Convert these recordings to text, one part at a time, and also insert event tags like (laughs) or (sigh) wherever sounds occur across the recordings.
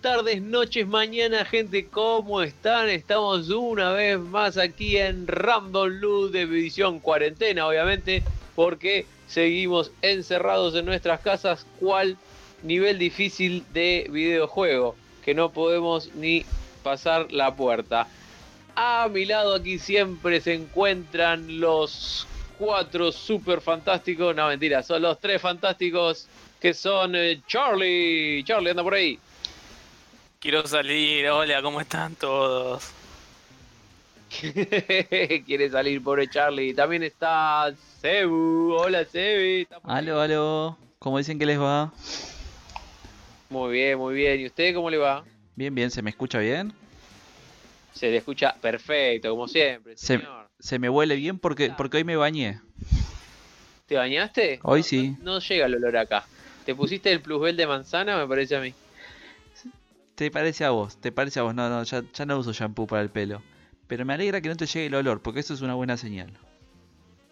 tardes, noches, mañana, gente, ¿cómo están? Estamos una vez más aquí en Random Loot de edición cuarentena, obviamente, porque seguimos encerrados en nuestras casas, cual nivel difícil de videojuego, que no podemos ni pasar la puerta. A mi lado aquí siempre se encuentran los cuatro super fantásticos, no mentira, son los tres fantásticos que son eh, Charlie. Charlie, anda por ahí. Quiero salir, hola, ¿cómo están todos? (laughs) Quiere salir, pobre Charlie. También está Cebu. Hola, Cebu. Aló, aló. ¿Cómo dicen que les va? Muy bien, muy bien. ¿Y usted cómo le va? Bien, bien. ¿Se me escucha bien? Se le escucha perfecto, como siempre, Se, señor. se me huele bien porque, porque hoy me bañé. ¿Te bañaste? Hoy No, sí. No, no llega el olor acá. ¿Te pusiste el plusbel de manzana? Me parece a mí. ¿Te parece a vos? ¿Te parece a vos? No, no, ya, ya no uso shampoo para el pelo. Pero me alegra que no te llegue el olor, porque eso es una buena señal.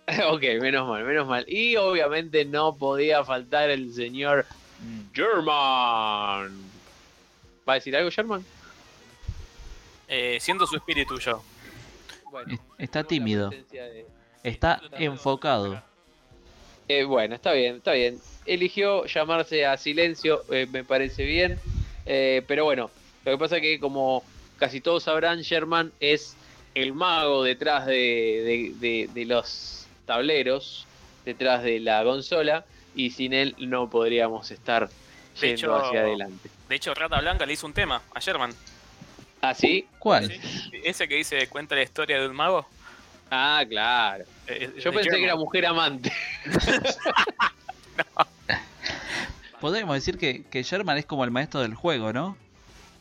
(laughs) ok, menos mal, menos mal. Y obviamente no podía faltar el señor German. ¿Va a decir algo, German? Eh, siento su espíritu yo. Bueno, Es- Está tímido. de- Está enfocado. Eh, bueno, está bien, está bien. Eligió llamarse a silencio, eh, me parece bien. Eh, pero bueno, lo que pasa es que como casi todos sabrán, Sherman es el mago detrás de, de- de- de los tableros, detrás de la consola, y sin él no podríamos estar De yendo hecho- hacia adelante. De hecho, Rata Blanca le hizo un tema a Sherman. ¿Ah, sí? ¿Cuál? Ese que dice cuenta la historia de un mago. Ah, claro. Eh, Yo de pensé que era mujer amante. (laughs) (laughs) Podríamos decir que, que Sherman es como el maestro del juego, ¿no?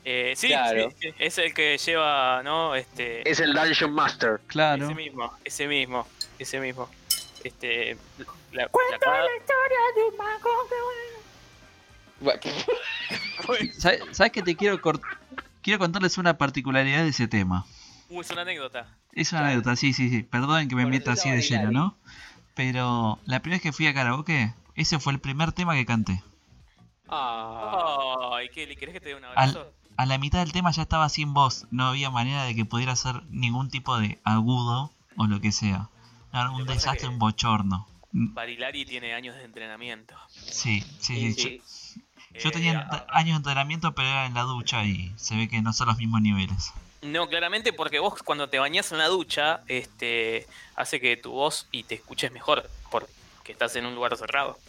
Eh, sí, Claro. sí, es el que lleva, ¿no? Este, Es el Dungeon Master. Claro. ese mismo, ese mismo, ese mismo. Este, la, la cada- Bueno, (laughs) ¿Sabes, sabes que te quiero Quiero contarles una particularidad de ese tema. Uh, es una anécdota. Es una Claro. anécdota, sí, sí, sí. Perdonen que me Por meta así de lleno. ¿no? Pero la primera vez que fui a karaoke, ese fue el primer tema que canté. Ay, ¿qué? ¿Le querés que te dé un abrazo? A la mitad del tema ya estaba sin voz, no había manera de que pudiera hacer ningún tipo de agudo o lo que sea. Era un desastre, un bochorno. Mm, Barilari tiene años de entrenamiento. Sí, Sí, sí, sí. sí. Yo, yo Eh, tenía ah, años de entrenamiento, pero era en la ducha y se ve que no son los mismos niveles. No, claramente porque vos cuando te bañás en la ducha, este, hace que tu voz y te escuches mejor, porque estás en un lugar cerrado.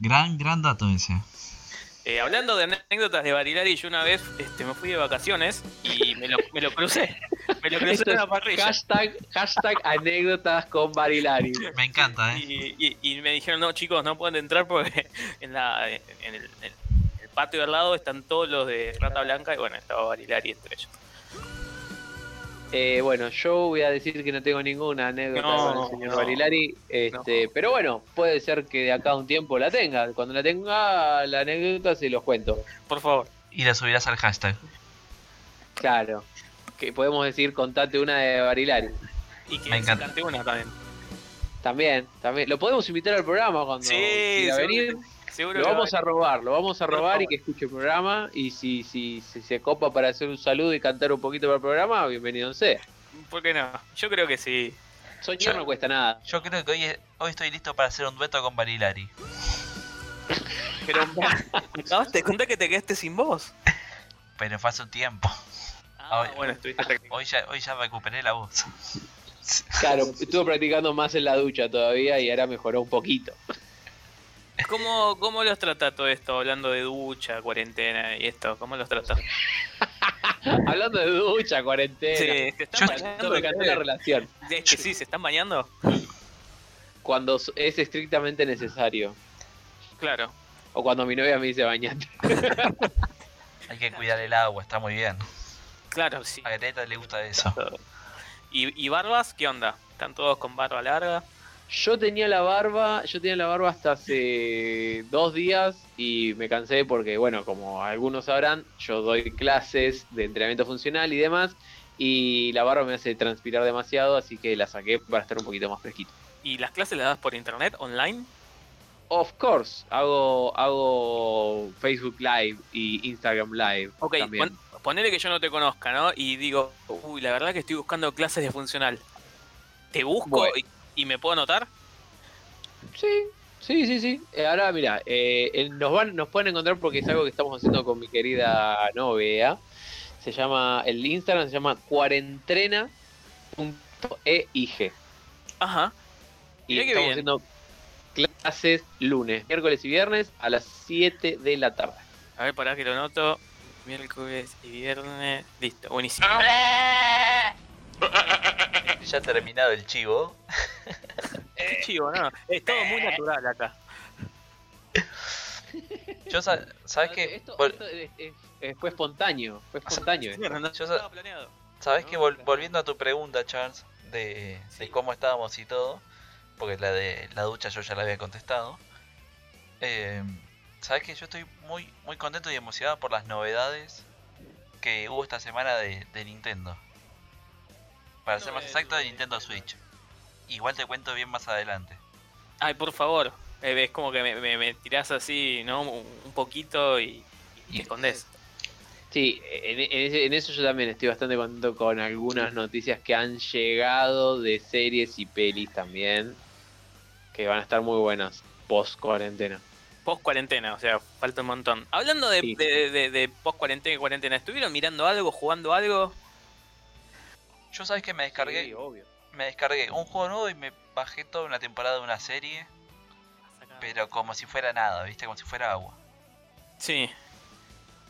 Gran, gran dato ese. Eh, hablando de anécdotas de Barilari, yo una vez este, me fui de vacaciones y me lo, me lo crucé. Me lo crucé en la parrilla. hashtag, hashtag anécdotas con Barilari. (laughs) Me encanta, ¿eh? Y, y- y me dijeron, no chicos, no pueden entrar porque (laughs) en, la, en, el, en el patio de al lado están todos los de Rata Blanca y bueno, estaba Barilari entre ellos. Eh, bueno, yo voy a decir que no tengo ninguna anécdota No, con el señor no. Barilari. Este, Pero bueno, puede ser que de acá a un tiempo la tenga. Cuando la tenga la anécdota se los cuento. Por favor. Y la subirás al hashtag. Claro. Que podemos decir contate una de Barilari. Y que Me una también. También, también. Lo podemos invitar al programa cuando Sí, quiera venir. que- seguro Lo que vamos va a robar, lo vamos a robar y que escuche el programa. Y si, si, si se copa para hacer un saludo y cantar un poquito para el programa, bienvenido sea. ¿Por qué no? Yo creo que sí. Soñar Yo- no cuesta nada. Yo creo que hoy, hoy estoy listo para hacer un dueto con Barilari. (laughs) Pero contar que te quedaste sin voz. Pero fue hace un tiempo. Ah, Ay. bueno, estuviste práctico. Hoy ya, hoy ya recuperé la voz. Claro, estuvo practicando más en la ducha todavía y ahora mejoró un poquito. ¿Cómo, ¿Cómo los trata todo esto? Hablando de ducha, cuarentena y esto. ¿Cómo los trata? Hablando de ducha, cuarentena. Sí, ¿se están bañando? me la relación. Es que sí, ¿se están bañando? Cuando es estrictamente necesario. Claro. O cuando mi novia me dice bañate. Hay que cuidar el agua, está muy bien. Claro, sí. A Greta le gusta eso. ¿Y, y barbas? ¿Qué onda? ¿Están todos con barba larga? Yo tenía la barba, yo tenía la barba hasta hace dos días y me cansé porque, bueno, como algunos sabrán, yo doy clases de entrenamiento funcional y demás y la barba me hace transpirar demasiado, así que la saqué para estar un poquito más fresquito. ¿Y las clases las das por internet, online? Of course, hago, hago Facebook Live y Instagram Live Ok, también. pon- ponele que yo no te conozca, ¿no? Y digo, uy, la verdad que estoy buscando clases de funcional. ¿Te busco Bueno. y, y me puedo anotar? Sí, sí, sí, sí. Eh, ahora, mira, eh, eh, nos, van, nos pueden encontrar porque es algo que estamos haciendo con mi querida novia. Se llama, el Instagram se llama cuarentrena.eig. Ajá. Y Mirá estamos haciendo clases lunes, miércoles y viernes a las 7 de la tarde. A ver, pará que lo noto. Miércoles y viernes. Listo, buenísimo. (laughs) Ya terminado el chivo. Qué chivo, ¿no? Es todo muy natural acá. Yo, sa- ¿sabes qué? Esto, Vol- esto es- es- es- fue espontáneo, fue espontáneo. No, no Yo estaba planeado. ¿Sabes No, que vol- volviendo a tu pregunta, Charles, de, Sí. de cómo estábamos y todo, porque la de la ducha yo ya la había contestado. eh, ¿Sabes que yo estoy muy muy contento y emocionado por las novedades que hubo esta semana de, de Nintendo? Para ser más exacto, de Nintendo Switch. Igual te cuento bien más adelante. Ay, por favor. Eh, es como que me, me, me tirás así, ¿no? Un, poquito y, y te escondés. Sí, en, en ese- en eso yo también estoy bastante contento con algunas noticias que han llegado de series y pelis también, que van a estar muy buenas post cuarentena. Post cuarentena, o sea, falta un montón. Hablando de, Sí. de, de- de post cuarentena y cuarentena, ¿estuvieron mirando algo, jugando algo? Yo sabes que me descargué, Sí, obvio. me descargué un juego nuevo y me bajé toda una temporada de una serie, pero como si fuera nada, ¿viste? Como si fuera agua. Sí.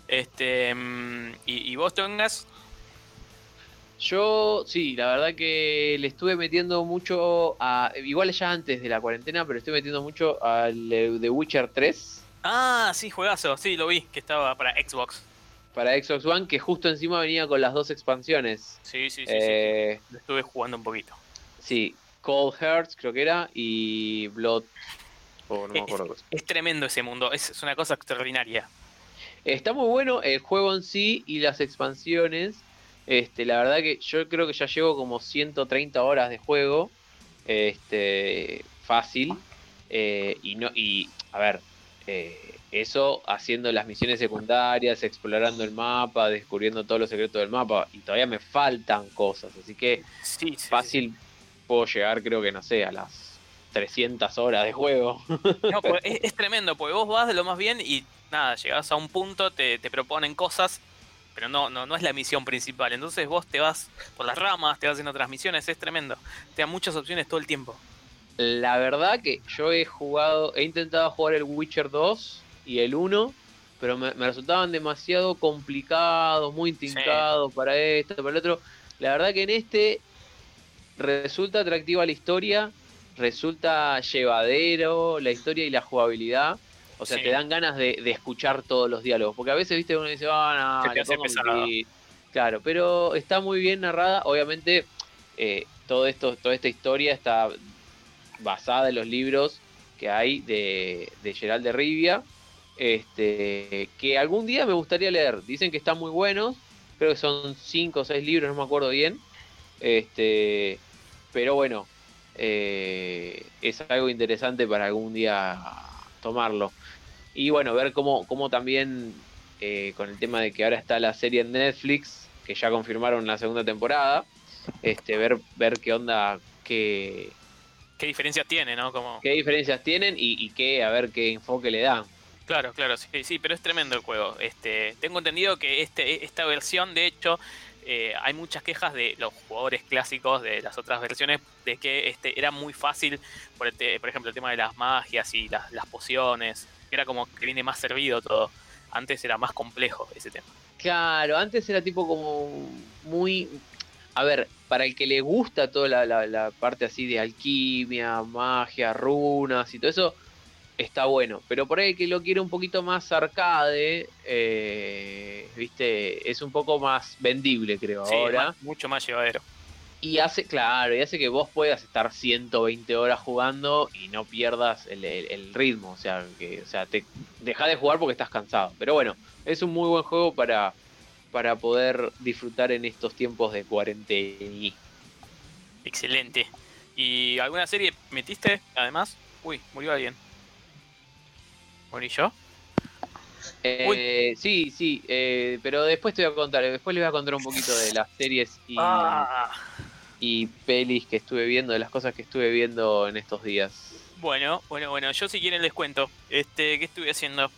Este. mm, ¿Y, y vos, Tongas? Yo, sí, la verdad que le estuve metiendo mucho a. Igual ya antes de la cuarentena, pero estoy metiendo mucho al eh, The Witcher 3 Ah, sí, juegazo. Sí, lo vi, que estaba para Xbox. Para Xbox One, que justo encima venía con las dos expansiones. Sí, sí, sí. Eh, sí. Lo estuve jugando un poquito. sí, Cold Hearts creo que era, y Blood. Oh, no me acuerdo. Es tremendo ese mundo, es, es una cosa extraordinaria. Está muy bueno el juego en sí y las expansiones. Este, la verdad que yo creo que ya llevo como 130 horas de juego. Este, fácil. Eh, y no, y a ver, eh, eso haciendo las misiones secundarias, explorando el mapa, descubriendo todos los secretos del mapa. Y todavía me faltan cosas. Así que Sí, fácil puedo llegar, creo que no sé, a las 300 horas de juego. No, (laughs) pues, es, es tremendo, porque vos vas de lo más bien y nada, llegás a un punto, te, te proponen cosas, pero no, no, no es la misión principal. Entonces vos te vas por las ramas, te vas haciendo otras misiones, es tremendo. Te dan muchas opciones todo el tiempo. La verdad que yo he jugado, he intentado jugar el Witcher 2 y el 1, pero me, me resultaban demasiado complicados, muy intricados para esto, para el otro. La verdad que en este resulta atractiva la historia, resulta llevadero la historia y la jugabilidad. O sea, Sí. te dan ganas de, de escuchar todos los diálogos. Porque a veces, viste, uno dice, ah, no, te Claro, pero está muy bien narrada. Obviamente, eh, todo esto, toda esta historia está basada en los libros que hay de, de Gerald de Rivia. Este, que algún día me gustaría leer. Dicen que están muy buenos. Creo que son cinco o seis libros, no me acuerdo bien. Este, pero bueno, eh, es algo interesante para algún día tomarlo. Y bueno, ver cómo, cómo también eh, con el tema de que ahora está la serie en Netflix, que ya confirmaron la segunda temporada, este, ver, ver qué onda, qué, ¿Qué diferencias tiene, no? Como... qué diferencias tienen y, y qué, a ver qué enfoque le dan. Claro, claro, sí, sí, pero es tremendo el juego. Este, tengo entendido que este, esta versión, de hecho, eh, hay muchas quejas de los jugadores clásicos de las otras versiones de que este era muy fácil, por, por ejemplo, el tema de las magias y las, las pociones, que era como que viene más servido todo. Antes era más complejo ese tema. Claro, antes era tipo como muy... A ver, para el que le gusta toda la, la- la parte así de alquimia, magia, runas y todo eso, está bueno. Pero por ahí que lo quiere un poquito más arcade, eh, viste, es un poco más vendible, creo, Sí, ahora. más- mucho más llevadero. Y hace, claro, y hace que vos puedas estar 120 horas jugando y no pierdas el, el- el ritmo. O sea, que, o sea, te deja de jugar porque estás cansado. Pero bueno, es un muy buen juego para, para poder disfrutar en estos tiempos de cuarentena. Excelente. ¿Y alguna serie metiste, además? Uy, murió alguien. Bueno, ¿y yo? Eh, sí, sí, eh, pero después te voy a contar, después les voy a contar un poquito de las series y, Ah, y pelis que estuve viendo, de las cosas que estuve viendo en estos días. bueno, bueno, bueno, yo si quieren les cuento. Este, ¿qué estuve haciendo?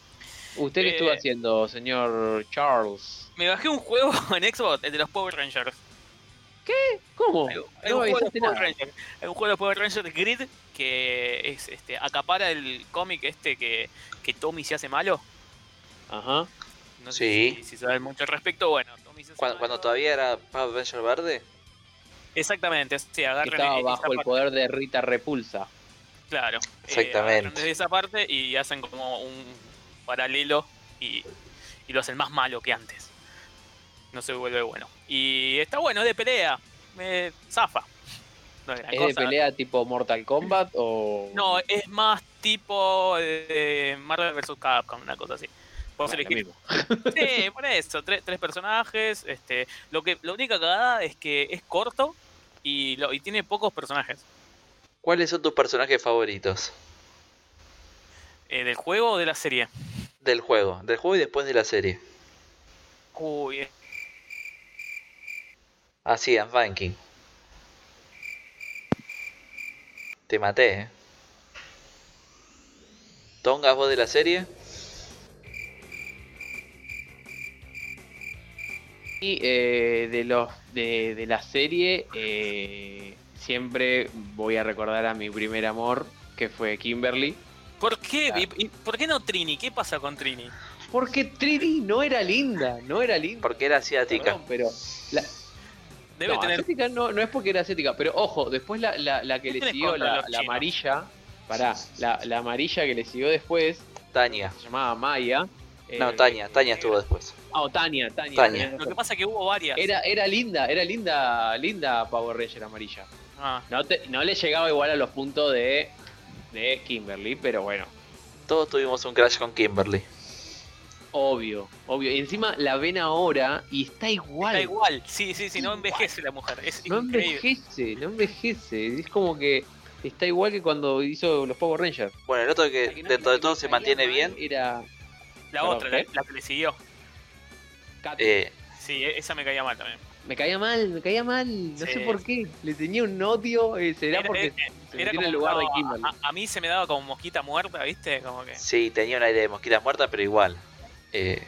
¿Usted qué Eh, estuvo haciendo, señor Charles? Me bajé un juego (laughs) en Xbox, el de los Power Rangers. ¿Cómo? Hay, No un juego de Power. Rangers, hay un juego de Power Rangers Grid que es este acapara el cómic este que, que Tommy se hace malo. Ajá. No Sí. si, si saben mucho al respecto. Bueno, Tommy se hace Cuando, malo. cuando todavía era Power Ranger verde. Exactamente, sí, agarran Estaba esa bajo el parte, poder de Rita Repulsa. Claro. eh, Exactamente. desde esa parte y hacen como un paralelo y, y lo hacen más malo que antes. No se vuelve bueno. Y está bueno, es de pelea. Me zafa. No es gran ¿Es de pelea tipo Mortal Kombat o...? No, es más tipo eh, Marvel vs. Capcom, una cosa así. Ah, lo elegir. mismo. Sí, (laughs) por eso, tres, tres personajes. Este, lo que, la única cagada es que es corto y, lo, y tiene pocos personajes. ¿Cuáles son tus personajes favoritos? Eh, ¿Del juego o de la serie? Del juego. Del juego y después de la serie. Uy, Así, en ranking. Te maté, eh. ¿Tongas vos de la serie? Y eh, de los de, de la serie eh, siempre voy a recordar a mi primer amor que fue Kimberly ¿Por qué? Claro. ¿Y- y ¿Por qué no Trini? ¿Qué pasa con Trini? porque Trini no era linda no era linda Porque era asiática. Perdón, pero la, Debe no, tener. asiática no, no es porque era asiática pero ojo después la, la, la que ¿Qué le siguió la, amarilla pará la, la amarilla que le siguió después Tania. se llamaba Maya No, eh, Tania. Tania estuvo después. ah, o Tania Tania, Lo que pasa es que hubo varias. era era linda era linda linda Power Ranger amarilla Ah, No, te- no le llegaba igual a los puntos de, de Kimberly, pero bueno, Todos tuvimos un crash con Kimberly. Obvio, obvio. Y encima la ven ahora y está igual. está igual. Sí, sí, sí, no Igual. envejece la mujer. Es No increíble. envejece, no envejece. Es como que está igual que cuando hizo los Power Rangers. Bueno, el otro que que no- dentro de todo se mantiene bien. Era La otra, la, ¿eh? la que le siguió. Katy. Eh, Sí, e- esa me caía mal también. Me caía mal, me caía mal. No Sí. sé por qué. Le tenía un odio. eh, ¿Será Era- porque era- se metió Era en como el lugar de a, a mí se me daba como mosquita muerta, ¿viste? Como que. sí, tenía un aire de mosquita muerta, pero igual. Eh,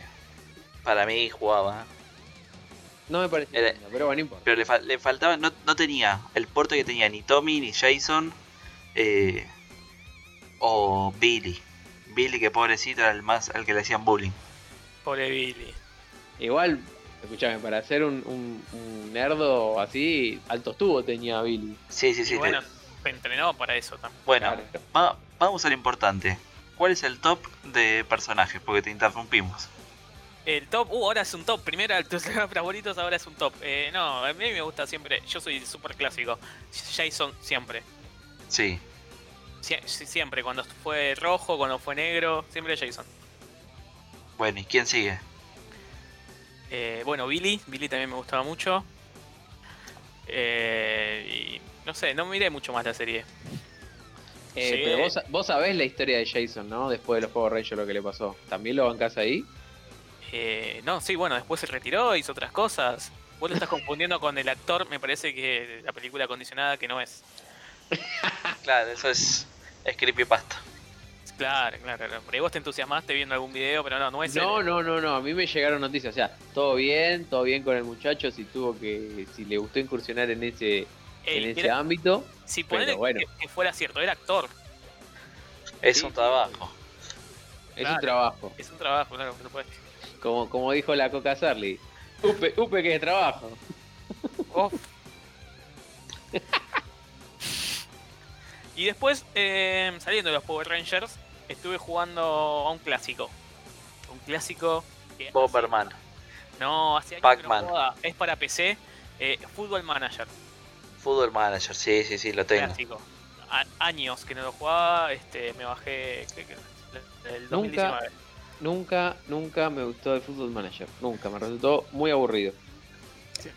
para mí jugaba. No me parecía era- pero bueno, no importa. Pero le, fal- le faltaba, no, no tenía el porte que tenía ni Tommy, ni Jason, eh, o Billy. Billy que pobrecito era el más al que le hacían bullying. Pobre Billy. Igual, escúchame, para ser un, un, un nerdo así, alto tubo tenía Billy. Sí, sí, sí. y te- bueno, entrenó para eso también. bueno, Claro. va- vamos a lo importante. ¿Cuál es el top de personajes? Porque te interrumpimos. El top, uh, ahora es un top. Primero tus (laughs) favoritos, ahora es un top. Eh, no, a mí me gusta siempre. Yo soy súper clásico. Jason siempre. Sí. Sie- siempre. Cuando fue rojo, cuando fue negro, siempre Jason. Bueno, ¿y quién sigue? Eh, bueno, Billy. Billy también me gustaba mucho. Eh, y no sé, no miré mucho más la serie. Eh, Sí. Pero vos, vos sabés la historia de Jason, ¿no? Después de los Power Rangers lo que le pasó. ¿También lo bancás ahí? Eh, no, sí, bueno, después se retiró, hizo otras cosas. Vos lo estás confundiendo con el actor, me parece que la película condicionada que no es. (laughs) Claro, eso es, es creepypasta. Claro, claro, claro. Por ahí vos te entusiasmaste viendo algún video, pero no, no es No, él. no, no, no. A mí me llegaron noticias. O sea, todo bien, todo bien con el muchacho. Si tuvo que. Si le gustó incursionar en ese, Ey, en ese era- ámbito. Si bueno. que, que fuera cierto, era actor. Es Sí, un trabajo. Es Claro. un trabajo. Es un trabajo, claro, por supuesto. Como, como dijo la Coca Sarli. Upe, upe que es trabajo. Uf. (laughs) y después, eh, saliendo de los Power Rangers, estuve jugando a un clásico. Un clásico que Bomberman. No, hace años que no jugaba. Es para PC. Eh, Football Manager. Football Manager, sí, sí, sí, lo tengo. Clásico. A- años que no lo jugaba. Este, me bajé. creo que El 2019. Nunca, nunca me gustó el Football Manager. Nunca. Me resultó muy aburrido.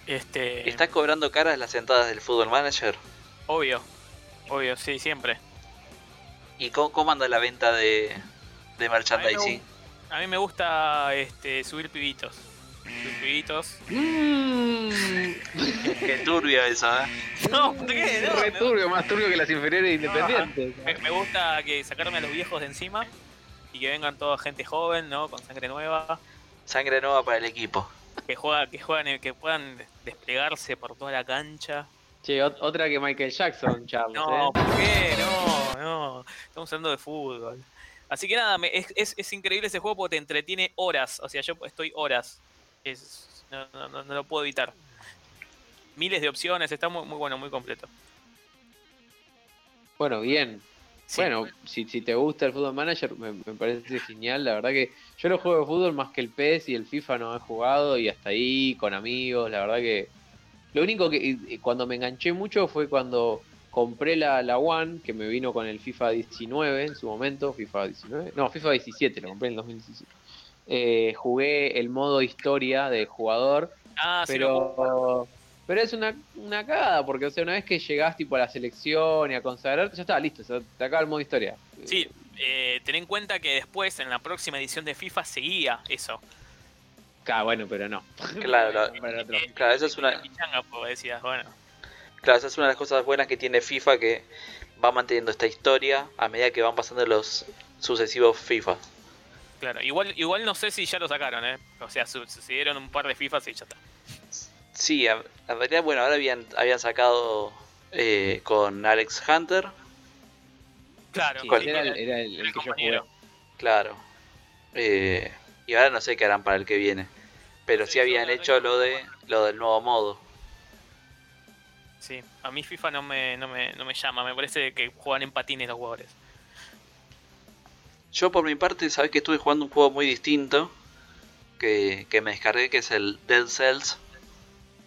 Este. ¿Estás cobrando caras las entradas del Football Manager? Obvio. Obvio, sí, siempre. ¿Y cómo, cómo anda la venta de, de merchandising. A mí me gusta este, subir pibitos. Subir pibitos. Mm. Qué turbio eso, ¿eh? (laughs) No, ¿por qué? No, Re me- turbio, más turbio que las inferiores independientes. Me, me gusta que sacarme a los viejos de encima y que vengan toda gente joven, ¿no? Con sangre nueva, Sangre nueva para el equipo. que juega, que juegan, que puedan desplegarse por toda la cancha. Che, ot- otra que Michael Jackson, Charles. No, ¿eh? ¿por qué? No, no. Estamos hablando de fútbol. Así que nada, me- es, es, es increíble ese juego porque te entretiene horas. O sea, yo estoy horas. Es, no, no- no- no lo puedo evitar. Miles de opciones, está muy, muy bueno, muy completo. Bueno, bien. Sí. Bueno, si, si te gusta el Football Manager, me, me parece genial. La verdad que yo no juego de fútbol más que el PES y el FIFA no he jugado y hasta ahí, con amigos. La verdad que. Lo único que cuando me enganché mucho fue cuando compré la, la One, que me vino con el FIFA 19 en su momento. FIFA 19. No, FIFA 17, lo compré en el 2017. Eh, jugué el modo historia de jugador ah, sí, lo juego. pero pero es una, una cagada, porque o sea, una vez que llegás tipo a la selección y a consagrarte, ya está, listo, se te acaba el modo historia. Sí, eh, ten en cuenta que después, en la próxima edición de FIFA, seguía eso. Claro, bueno, pero no. (laughs) Claro, la- Para otro. Eh, Claro, eso es una- pichanga, pues, decías, bueno. Claro, esa es una de las cosas buenas que tiene FIFA que va manteniendo esta historia a medida que van pasando los sucesivos FIFA. Claro, igual, igual no sé si ya lo sacaron, ¿eh? O sea, su- sucedieron un par de FIFAs y ya está. Sí, a- en realidad, bueno, ahora habían, habían sacado eh, con Alex Hunter, Claro, Sí, era el, era el- el el que yo jugué. claro. Eh, y ahora no sé qué harán para el que viene. Pero sí, Sí, habían hecho lo de lo del nuevo modo. Sí, a mí FIFA no me, no me, no me llama, me parece que juegan en patines los jugadores. Yo por mi parte, sabes que estuve jugando un juego muy distinto que, que me descargué, que es el Dead Cells.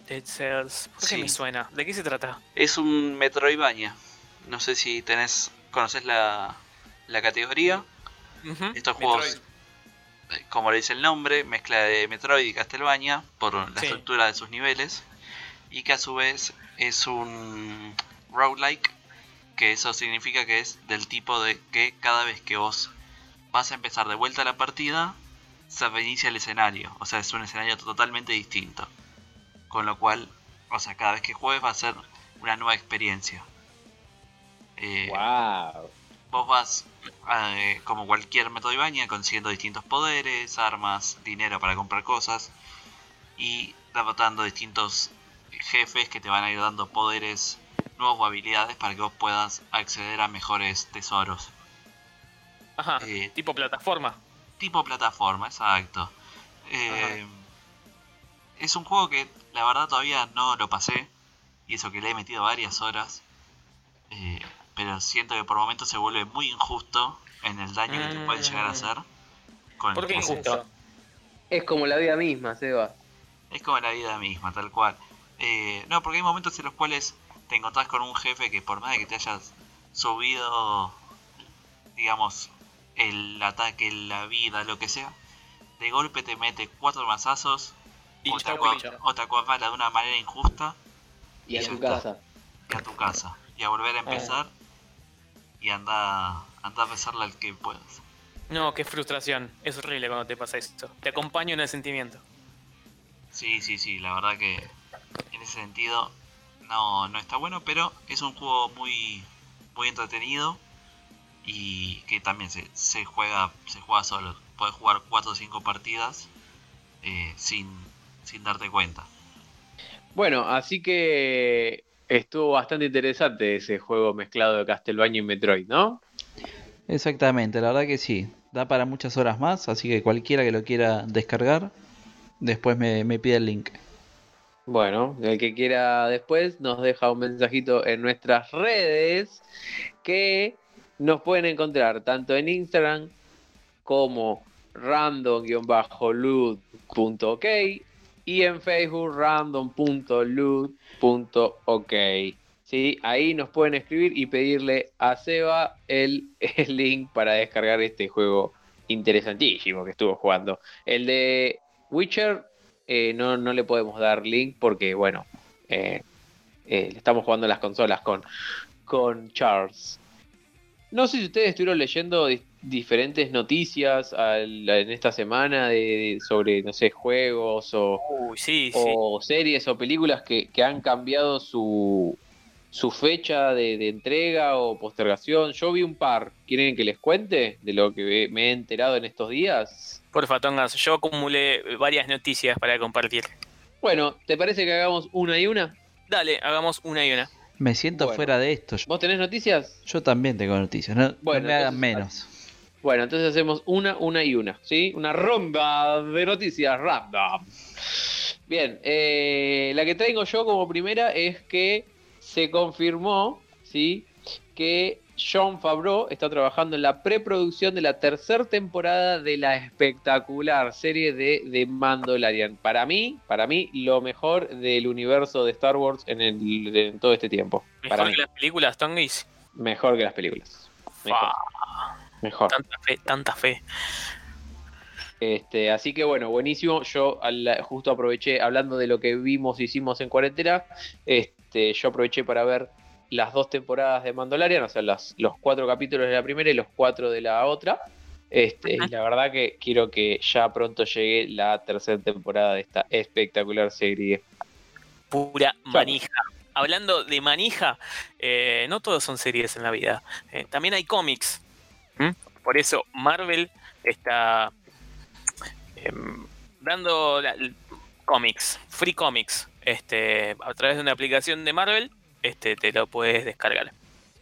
Dead Cells, ¿por qué Sí. me suena? ¿De qué se trata? Es un Metroidvania. No sé si tenés, conoces la, la categoría. Estos juegos, eh, como le dice el nombre, mezcla de Metroid y Castlevania por la Sí. estructura de sus niveles. Y que a su vez es un roguelike, que eso significa que es del tipo de que cada vez que vos vas a empezar de vuelta a la partida, se reinicia el escenario. O sea, es un escenario totalmente distinto. Con lo cual, o sea, cada vez que juegues va a ser una nueva experiencia. Eh, Wow. Vos vas, eh, como cualquier Metroidvania, consiguiendo distintos poderes, armas, dinero para comprar cosas y derrotando distintos jefes que te van a ir dando poderes nuevos o habilidades para que vos puedas acceder a mejores tesoros. Ajá, Eh, tipo plataforma. Tipo plataforma, exacto. Eh, es un juego que la verdad todavía no lo pasé. Y eso que le he metido varias horas. Eh, pero siento que por momentos se vuelve muy injusto en el daño que te pueden llegar a hacer. Con el ¿Por qué injusto? Es como la vida misma, Seba. Es como la vida misma, tal cual. Eh, no, porque hay momentos en los cuales te encontrás con un jefe que por más de que te hayas subido, digamos, el ataque, la vida, lo que sea, de golpe te mete cuatro mazazos Y o te, chau, acua- bicho. o te acorrala de una manera injusta Y a tu está. casa. y a tu casa. Y a volver a empezar y anda, anda a besarle al que puedas. No, qué frustración. Es horrible cuando te pasa esto. Te acompaño en el sentimiento. Sí, sí, sí, la verdad que en ese sentido no, no está bueno, pero es un juego muy, muy entretenido y que también se, se juega se juega solo. Puedes jugar 4 o 5 partidas eh, sin, sin darte cuenta. Bueno, así que estuvo bastante interesante ese juego mezclado de Castlevania y Metroid, ¿no? Exactamente, la verdad que sí. Da para muchas horas más, así que cualquiera que lo quiera descargar, después me, me pide el link. Bueno, el que quiera después nos deja un mensajito en nuestras redes que nos pueden encontrar tanto en Instagram como random-loot.ok y en Facebook random.loot.ok. ¿Sí? Ahí nos pueden escribir y pedirle a Seba el, link para descargar este juego interesantísimo que estuvo jugando. El de Witcher eh, no, no le podemos dar link porque, bueno, eh, eh, estamos jugando las consolas con, con Charles. No sé si ustedes estuvieron leyendo diferentes noticias al- en esta semana de, sobre, no sé, juegos o, Uy, sí, sí. o series o películas que, que han cambiado su, su fecha de, de entrega o postergación. Yo vi un par. ¿Quieren que les cuente de lo que me he enterado en estos días? Porfa, Tongas, yo acumulé varias noticias para compartir. Bueno, ¿te parece que hagamos una y una? Dale, hagamos una y una. Me siento Bueno. fuera de esto. ¿Vos tenés noticias? yo también tengo noticias. No, me hagan menos. Bueno, entonces hacemos una, una y una, ¿sí? Una ronda de noticias random. Bien, eh, la que traigo yo como primera es que se confirmó, ¿sí? Que John Favreau está trabajando en la preproducción de la tercera temporada de la espectacular serie de The Mandalorian. Para mí, para mí, lo mejor del universo de Star Wars en, el, en todo este tiempo. Para Mejor mí, que las películas, Tongis. mejor que las películas. Mejor. Mejor. tanta fe, tanta fe. Este, así que bueno, buenísimo. Yo al- justo aproveché, hablando de lo que vimos, hicimos en cuarentena, este, yo aproveché para ver las dos temporadas de Mandalorian, o sea, las- los cuatro capítulos de la primera y los cuatro de la otra. Este, y la verdad que quiero que ya pronto llegue la tercera temporada de esta espectacular serie. Pura manija. Hablando de manija, eh, no todos son series en la vida. Eh, también hay cómics. ¿Mm? Por eso Marvel está em, dando la- cómics, free comics, este, a través de una aplicación de Marvel, este, te lo puedes descargar.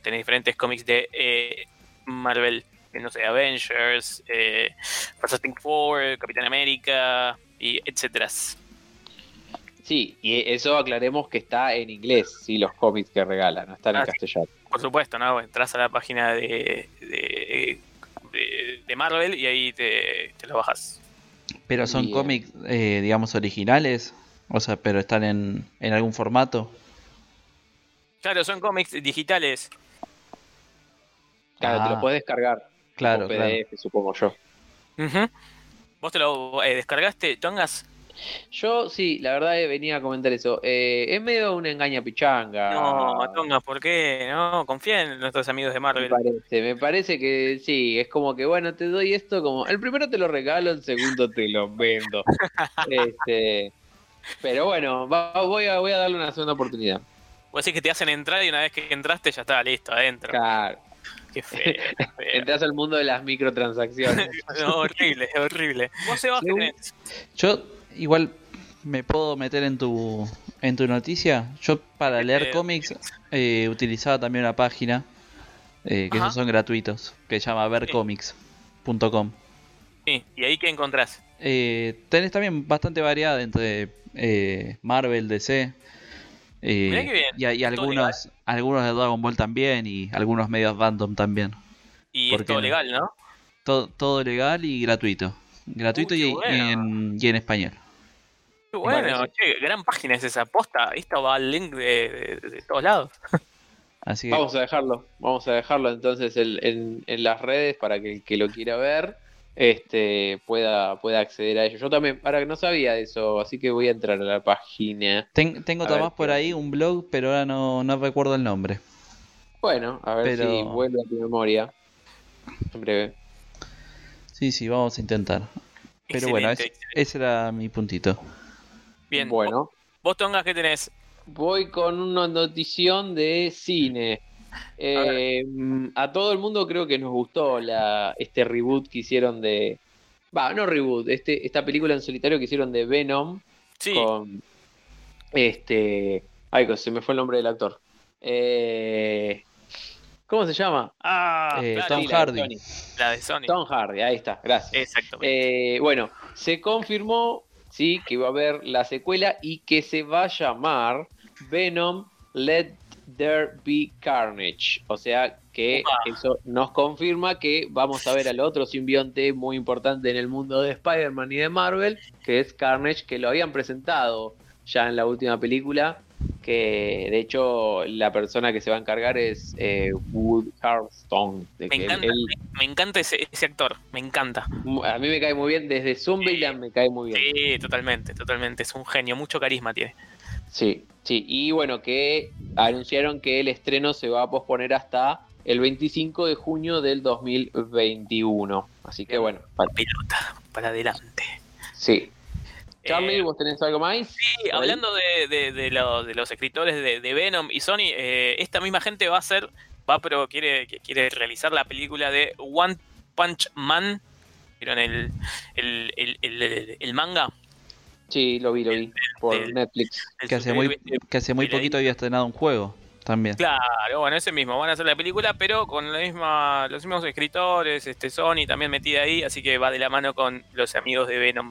Tenés diferentes cómics de eh, Marvel, que no sé, Avengers, eh, Fantastic Four, Capitán América, y etcétera. Sí, y eso aclaremos que está en inglés, sí, los cómics que regalan, no están en Ah, sí. castellano. Por supuesto, ¿no? Entras a la página de, de, de- de Marvel y ahí te, te lo bajas. Pero son cómics, eh, digamos, originales. O sea, pero están en, en algún formato. Claro, son cómics digitales. Claro, te Ah. lo puedes descargar. Claro, como claro. PDF, supongo yo. Ujú. ¿Vos te lo eh, descargaste, Tongas? Yo sí, la verdad eh, venía a comentar eso. Eh, es medio una engaña pichanga. No, Tongas, ¿por qué? No, confía en nuestros amigos de Me Marvel. parece, me parece que sí, es como que bueno, te doy esto como. El primero te lo regalo, el segundo te lo vendo. (laughs) este, pero bueno, va- voy, a, voy a darle una segunda oportunidad. Vos decís que te hacen entrar y una vez que entraste ya está listo, adentro. Claro, Qué feo. qué (laughs) feo. entras al mundo de las microtransacciones. (laughs) No, horrible, horrible. ¿Vos, tenés? Yo igual me puedo meter en tu en tu noticia. Yo para leer Eh, cómics eh, utilizaba también una página eh, que esos son gratuitos, que se llama vercomics.com. Sí, ¿y ahí qué encontrás? Eh, tenés también bastante variedad entre eh, Marvel, DC. Eh, Mirá qué bien. y, algunos, algunos de Dragon Ball también y algunos medios random también. Y ¿Por es todo legal, ¿no? Todo, todo legal y gratuito. Gratuito Uy, y, en, y en español. Qué bueno, che, gran página es esa posta. Esto va al link de, de- de todos lados. (laughs) Así que Vamos a dejarlo, vamos a dejarlo entonces en, en- en las redes para que el que lo quiera ver este pueda, pueda acceder a ello. Yo también, ahora que no sabía de eso, así que voy a entrar a la página. ten- tengo A otra ver, más por ahí, un blog, pero ahora no, no recuerdo el nombre. Bueno, a ver Pero- si vuelve a tu memoria. En breve. Sí, sí, vamos a intentar. Pero bueno, Excelente, ese, excelente. ese era mi puntito. Bien, Bueno, vos Tongas, ¿qué tenés? voy con una notición de cine. Eh, a todo el mundo creo que nos gustó la, este reboot que hicieron de. Va, no reboot, este, esta película en solitario que hicieron de Venom. Sí, con este ay se me fue el nombre del actor Eh, ¿cómo se llama? ah Eh, claro, Tom sí, la de Hardy. Sony. la de Sony. Tom Hardy ahí está gracias Exactamente. Eh, bueno se confirmó sí que va a haber la secuela y que se va a llamar Venom Let There Be Carnage o sea que eso nos confirma que vamos a ver al otro simbionte muy importante en el mundo de Spider-Man y de Marvel, que es Carnage, que lo habían presentado ya en la última película, que de hecho la persona que se va a encargar es eh, Wood Harrelson. de me encanta, él- me, me encanta ese, ese actor, me encanta. a mí me cae muy bien, desde Zombieland me cae muy bien. Sí, totalmente, totalmente. Es un genio, mucho carisma tiene. Sí, sí, y bueno, que anunciaron que el estreno se va a posponer hasta el 25 de junio del 2021. Así que bueno, para, Pelota, para adelante. sí. Charlie, Eh, ¿vos tenés algo más? Sí, hablando de, de- de lo- de los escritores de, Venom y Sony, eh, esta misma gente va a hacer, va pero quiere, quiere realizar la película de One Punch Man. ¿Vieron el, el, el- el manga? Sí, lo vi, lo vi por Netflix. El Que hace muy, que hace muy poquito había estrenado un juego también. Claro, bueno, ese mismo, van a hacer la película, pero con la misma, los mismos escritores, este Sony también metida ahí, así que va de la mano con los amigos de Venom.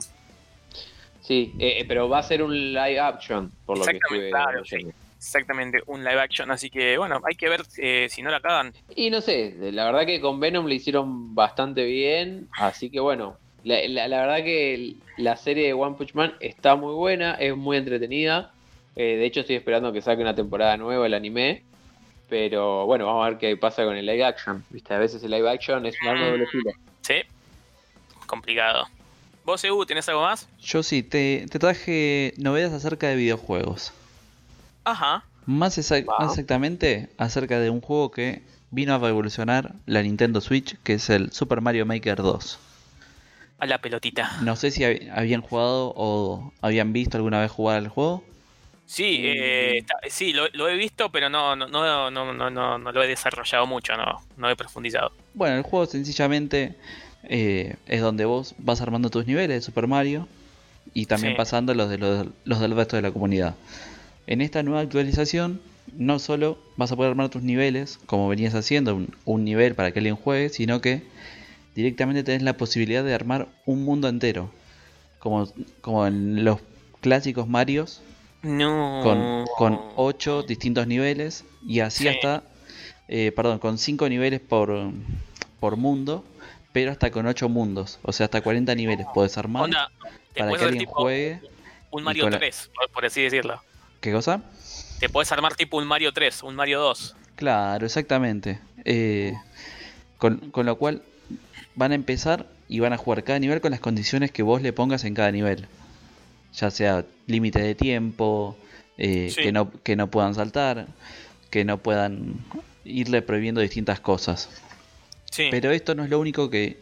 Sí, eh, eh, pero va a ser un live action, por lo que Exactamente, estuve claro. Exactamente, un live action, así que bueno, hay que ver eh, si no la cagan. Y no sé, la verdad que con Venom le hicieron bastante bien, así que bueno, la, la- la verdad que la serie de One Punch Man está muy buena, es muy entretenida. Eh, de hecho, estoy esperando que saque una temporada nueva el anime. Pero bueno, vamos a ver qué pasa con el live action. Viste, a veces el live action es un arma de doble filo. Sí, complicado. ¿Vos, Ebu, tenés algo más? Yo sí, te, te traje novedades acerca de videojuegos. Ajá. Más, exa- más exactamente acerca de un juego que vino a revolucionar la Nintendo Switch, que es el Super Mario Maker 2. A la pelotita. No sé si hab- habían jugado o habían visto alguna vez jugar al juego. Sí, eh, está- sí, lo, lo he visto, pero no, no, no, no, no, no, no lo he desarrollado mucho, no, no he profundizado. Bueno, el juego sencillamente eh, es donde vos vas armando tus niveles de Super Mario y también Sí. pasando los, de los, los del resto de la comunidad. En esta nueva actualización no solo vas a poder armar tus niveles como venías haciendo, un, un nivel para que alguien juegue, sino que directamente tenés la posibilidad de armar un mundo entero. Como, como en los clásicos Marios, No. con, con 8 distintos niveles y así Sí. hasta, eh, perdón, con 5 niveles por, por mundo, pero hasta con 8 mundos, o sea, hasta 40 niveles puedes armar Onda, para que alguien tipo juegue. un Mario con la- 3, por- así decirlo. ¿Qué cosa? Te puedes armar tipo un Mario 3, un Mario 2. Claro, exactamente. Eh, con, con lo cual van a empezar y van a jugar cada nivel con las condiciones que vos le pongas en cada nivel. Ya sea límite de tiempo, eh, Sí. que, no, que no puedan saltar, que no puedan irle prohibiendo distintas cosas. Sí. Pero esto no es lo único que,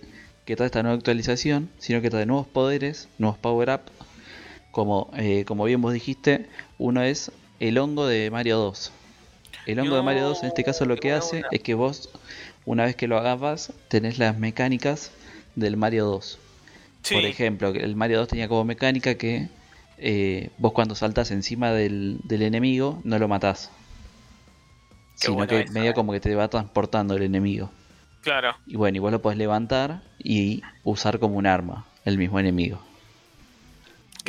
que trae esta nueva actualización, sino que trae nuevos poderes, nuevos power-up. Como, eh, como bien vos dijiste, uno es el hongo de Mario 2. El hongo de Mario 2 en este caso lo que hace es que vos, una vez que lo agarras, tenés las mecánicas del Mario 2. sí. Por ejemplo, el Mario 2 tenía como mecánica que eh, vos cuando saltas encima del, del enemigo no lo matás. Qué Sino que eso, medio eh. como que te va transportando el enemigo. Claro. Y bueno, y vos lo podés levantar y usar como un arma, el mismo enemigo.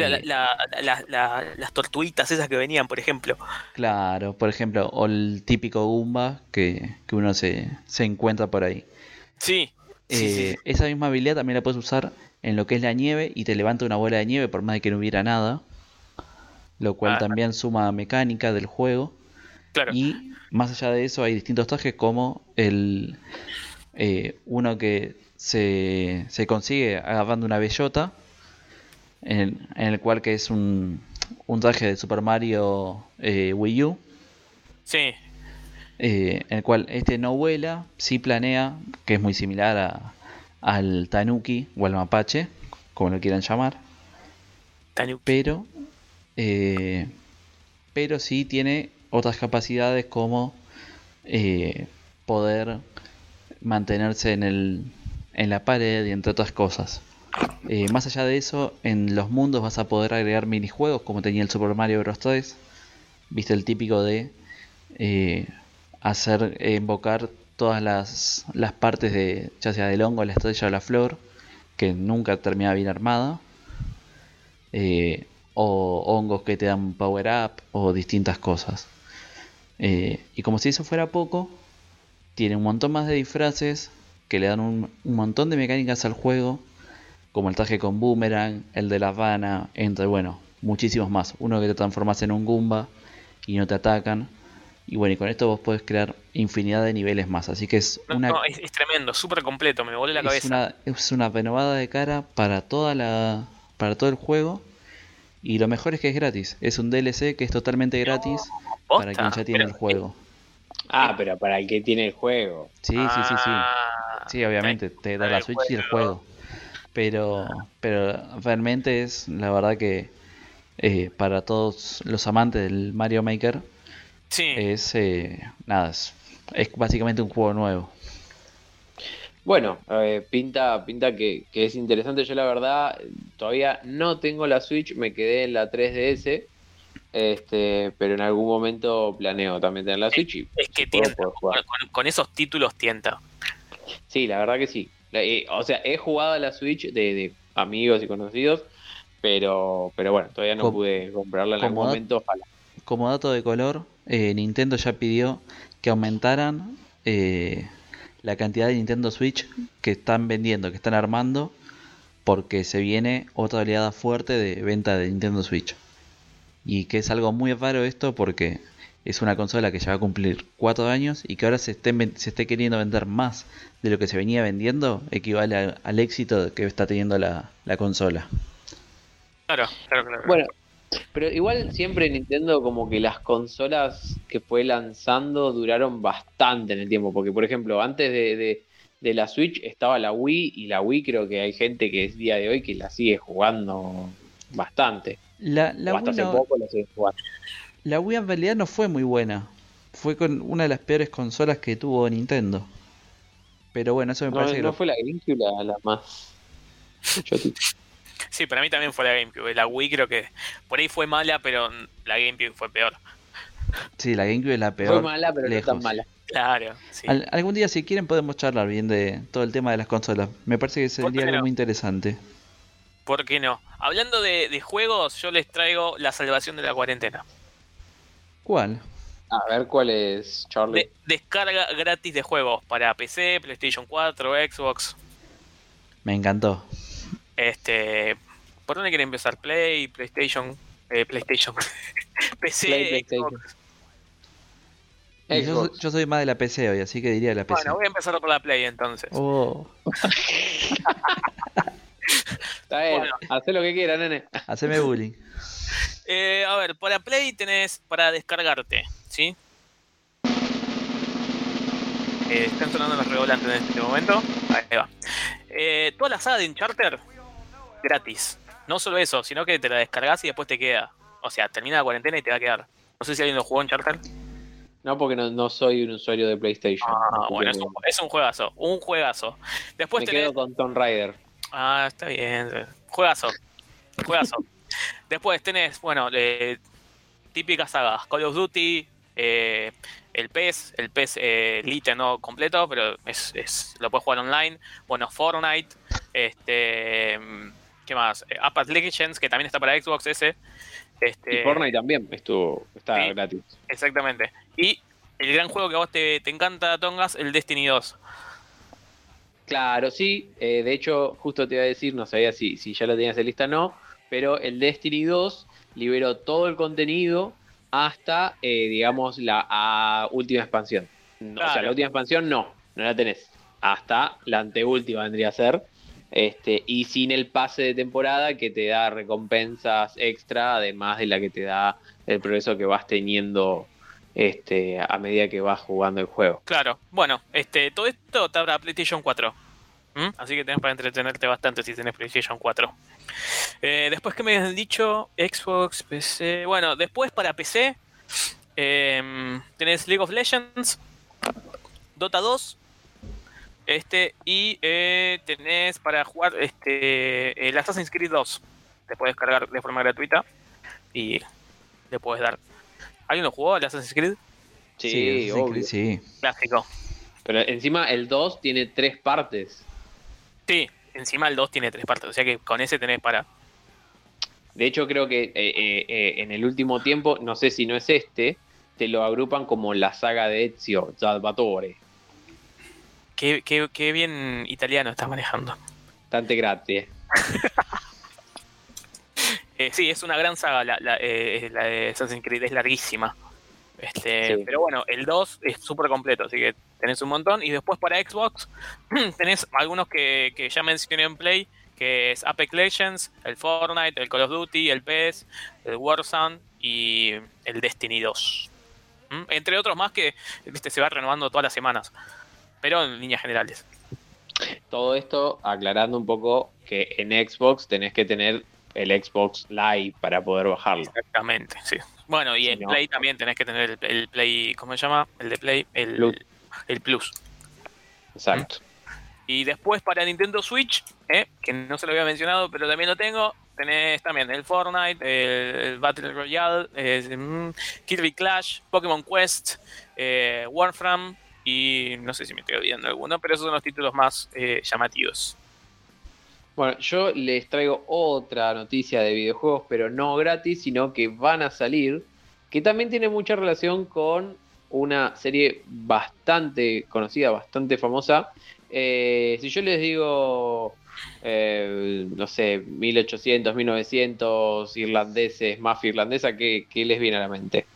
La- la- la- la- las tortuguitas esas que venían, por ejemplo. Claro, por ejemplo, o el típico Goomba que, que uno se, se encuentra por ahí. Sí. Sí, Eh, sí. Esa misma habilidad también la puedes usar en lo que es la nieve y te levanta una bola de nieve por más de que no hubiera nada. Lo cual Ah. también suma mecánica del juego. Claro. Y más allá de eso hay distintos trajes como el eh, uno que se, se consigue agarrando una bellota, en, en el cual que es un, un traje de Super Mario eh, Wii U, Sí. eh, en el cual este no vuela, sí planea, que es muy similar a- al Tanuki o al Mapache, como lo quieran llamar Tanuki. pero eh, pero sí tiene otras capacidades como eh, poder mantenerse en el en la pared y entre otras cosas Eh, más allá de eso en los mundos vas a poder agregar minijuegos como tenía el Super Mario Bros. 3 viste el típico de eh, hacer invocar todas las, las partes de ya sea del hongo la estrella o la flor que nunca termina bien armada. Eh, o hongos que te dan power up o distintas cosas. Y como si eso fuera poco, tiene un montón más de disfraces que le dan un, un montón de mecánicas al juego, como el traje con boomerang, el de la rana, entre, bueno, muchísimos más. Uno que te transformas en un Goomba y no te atacan. Y bueno, y con esto vos podés crear infinidad de niveles más. Así que es No, una, no, es, es tremendo, súper completo, me volé la es cabeza. una, es una renovada de cara para toda la para todo el juego y lo mejor es que es gratis es un DLC que es totalmente gratis para quien ya tiene pero- el juego Ah, pero para el que tiene el juego. Sí, sí, sí, sí. Ah, Sí, obviamente, te da la Switch y el juego. Pero, pero realmente es la verdad que eh, para todos los amantes del Mario Maker Sí, es eh, nada, es, es básicamente un juego nuevo. Bueno, eh, pinta, pinta que, que es interesante. Yo la verdad todavía no tengo la Switch, me quedé en la 3DS, este, pero en algún momento planeo también tener la Switch. Y es que tienta. con esos títulos tienta. Sí, la verdad que sí. Eh, o sea, he jugado a la Switch de, de amigos y conocidos, pero, pero bueno, todavía no pude comprarla en algún momento. Ojalá. Como dato de color, eh, Nintendo ya pidió que aumentaran eh, la cantidad de Nintendo Switch que están vendiendo, que están armando, porque se viene otra oleada fuerte de venta de Nintendo Switch. Y que es algo muy raro esto porque es una consola que ya va a cumplir 4 años y que ahora se, estén ven- se esté queriendo vender más de lo que se venía vendiendo, equivale a- al éxito que está teniendo la, la consola. Claro, claro, claro. Bueno, pero igual siempre Nintendo como que las consolas que fue lanzando duraron bastante en el tiempo, porque por ejemplo, antes de, de- de la Switch estaba la Wii y la Wii creo que hay gente que es día de hoy que la sigue jugando bastante. La, la o hasta Wii hace no- poco la sigue jugando. La Wii en realidad no fue muy buena. Fue con una de las peores consolas que tuvo Nintendo. Pero bueno, eso me No, parece que no fue la GameCube la, la más... Sí, para mí también fue la GameCube. La Wii creo que por ahí fue mala, pero la GameCube fue peor. Sí, la GameCube es la peor. Fue mala, pero no lejos. tan mala. Claro, sí. Al- algún día, si quieren, podemos charlar bien de todo el tema de las consolas. Me parece que sería algo no? muy interesante. ¿Por qué no? Hablando de, de juegos, yo les traigo la salvación de la cuarentena. ¿Cuál? A ver cuál es, Charlie. De- descarga gratis de juegos para PC, PlayStation 4, Xbox. Me encantó. Este, ¿por dónde quieren empezar? Play, PlayStation, eh, PlayStation, (laughs) PC, Play, PlayStation. Xbox. Yo, soy más de la PC hoy, así que diría la PC. Bueno, voy a empezar por la Play entonces. Oh, (laughs) Está bien, bueno. hacé lo que quieras, nene. haceme bullying. Eh, a ver, para Play tenés para descargarte, ¿sí? Eh, están sonando los revolantes en este momento. Ahí va. Eh, toda la saga de Uncharted gratis. No solo eso, sino que te la descargas y después te queda. O sea, termina la cuarentena y te va a quedar. No sé si alguien lo jugó Uncharted. No, porque no, no soy un usuario de PlayStation. Ah, bueno, que es un, es un juegazo. Un juegazo. Después me tenés. quedo con Tomb Raider. Ah, está bien. Juegazo. Juegazo. Después tenés, bueno, eh, típicas sagas. Call of Duty, eh, el PES, el PES eh, Elite no completo, pero es, es- lo puedes jugar online. Bueno, Fortnite, este, ¿qué más? Apex Legends, que también está para Xbox ese. Este, Y Fortnite también estuvo, está sí. gratis. Exactamente. Y el gran juego que a vos te, te encanta, Tongas, el Destiny 2. Claro, sí. eh, de hecho, justo te iba a decir, no sabía si, si ya lo tenías en lista o no, pero el Destiny 2 liberó todo el contenido hasta, eh, digamos, la última expansión. No, O sea, la última expansión no, no la tenés. Hasta la anteúltima vendría a ser. Este, y sin el pase de temporada que te da recompensas extra, además de la que te da el progreso que vas teniendo este, a medida que vas jugando el juego. Claro, bueno, este, todo esto está para PlayStation 4. ¿Mm? Así que tenés para entretenerte bastante si tenés PlayStation 4. Eh, después que me habían dicho Xbox, PC. Bueno, después para PC em, tenés League of Legends, Dota 2. Este, y eh, tenés para jugar este, el Assassin's Creed 2. Te puedes cargar de forma gratuita y le puedes dar. ¿Alguien lo jugó al Assassin's Creed? Sí, Assassin's obvio. Creed, sí. Clásico. Pero encima el 2 tiene tres partes. Sí, encima el 2 tiene tres partes, o sea que con ese tenés para. De hecho, creo que eh, eh, eh, en el último tiempo, no sé si no es este, te lo agrupan como la saga de Ezio, Salvatore. Qué, qué- qué bien italiano estás manejando. Tante grazie. (laughs) Eh, sí, es una gran saga la, la, eh, la de Assassin's Creed, es larguísima. Este, Sí. Pero bueno, el 2 es súper completo, así que tenés un montón. Y después para Xbox (clears throat) tenés algunos que, que ya mencioné en Play, que es Apex Legends, el Fortnite, el Call of Duty, el PES, el Warzone y el Destiny 2. ¿Mm? Entre otros más que viste, se va renovando todas las semanas. Pero en líneas generales. Todo esto aclarando un poco que en Xbox tenés que tener el Xbox Live para poder bajarlo. Exactamente, sí. Bueno, y Si en no- Play también tenés que tener el, el Play, ¿cómo se llama? El de Play, el Plus. el Plus. Exacto. Y después para Nintendo Switch, ¿eh? que no se lo había mencionado, pero también lo tengo, tenés también el Fortnite, el, el Battle Royale, eh, mm, Kirby Clash, Pokémon Quest, eh, Warframe y no sé si me estoy olvidando alguno, pero esos son los títulos más eh, llamativos. Bueno, yo les traigo otra noticia de videojuegos, pero no gratis, sino que van a salir, que también tiene mucha relación con una serie bastante conocida, bastante famosa. Eh, si yo les digo, eh, no sé, 1800, 1900, irlandeses, mafia irlandesa, ¿qué, les viene a la mente?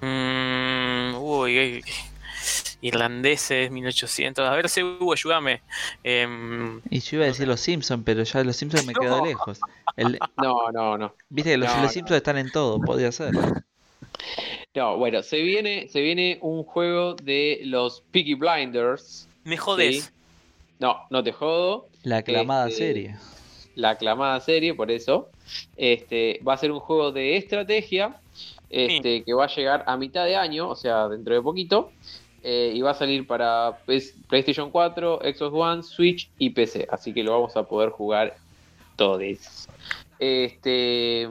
Mm, uy, eh, irlandeses, 1800. A ver, Hugo, ayúdame. Em, Y yo iba a decir los Simpsons, pero ya los Simpsons me quedo No. lejos. El- No, no, no. Viste que los, No, los no. Simpsons están en todo, podría ser. No, bueno, se viene, se viene un juego de los Peaky Blinders. me jodés. Sí. No, no te jodo. La aclamada Este, serie. La aclamada serie, por eso. Este, va a ser un juego de estrategia. Este, que va a llegar a mitad de año, o sea, dentro de poquito. Eh, y va a salir para PlayStation 4, Xbox One, Switch y PC. Así que lo vamos a poder jugar todos. Este,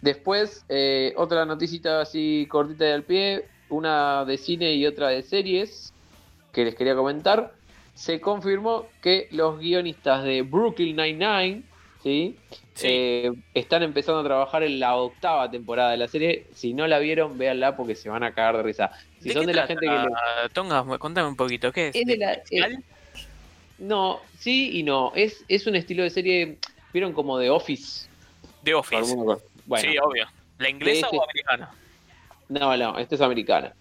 después, eh, otra noticita así cortita de al pie. Una de cine y otra de series que les quería comentar. Se confirmó que los guionistas de Brooklyn Nine-Nine, ¿sí? Sí. Eh, están empezando a trabajar en la octava temporada de la serie. Si no la vieron, véanla porque se van a cagar de risa. Si ¿De son qué de la gente que le... Tonga, contame un poquito, ¿qué es? Es de la-? No, sí y no. Es, es un estilo de serie. ¿Vieron como de Office? De Office. Bueno, sí, obvio. ¿La inglesa o americana? no, no, esta es americana.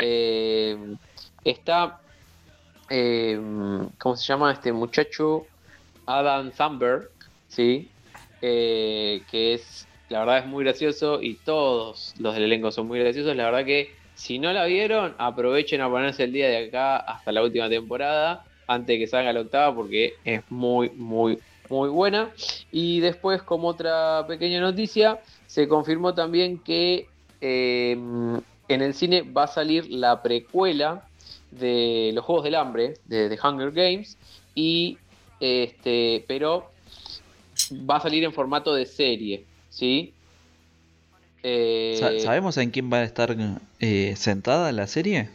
Eh, está. eh, ¿Cómo se llama este muchacho? Adam Thunberg, ¿sí? Eh, que es. La verdad es muy gracioso y todos los del elenco son muy graciosos. La verdad que si no la vieron, aprovechen a ponerse el día de acá hasta la última temporada, antes de que salga la octava, porque es muy, muy, muy buena. Y después, como otra pequeña noticia, se confirmó también que eh, en el cine va a salir la precuela de los Juegos del Hambre, de The Hunger Games, y este, pero va a salir en formato de serie, ¿sí? Eh, Sa- ¿Sabemos en quién va a estar eh, sentada la serie?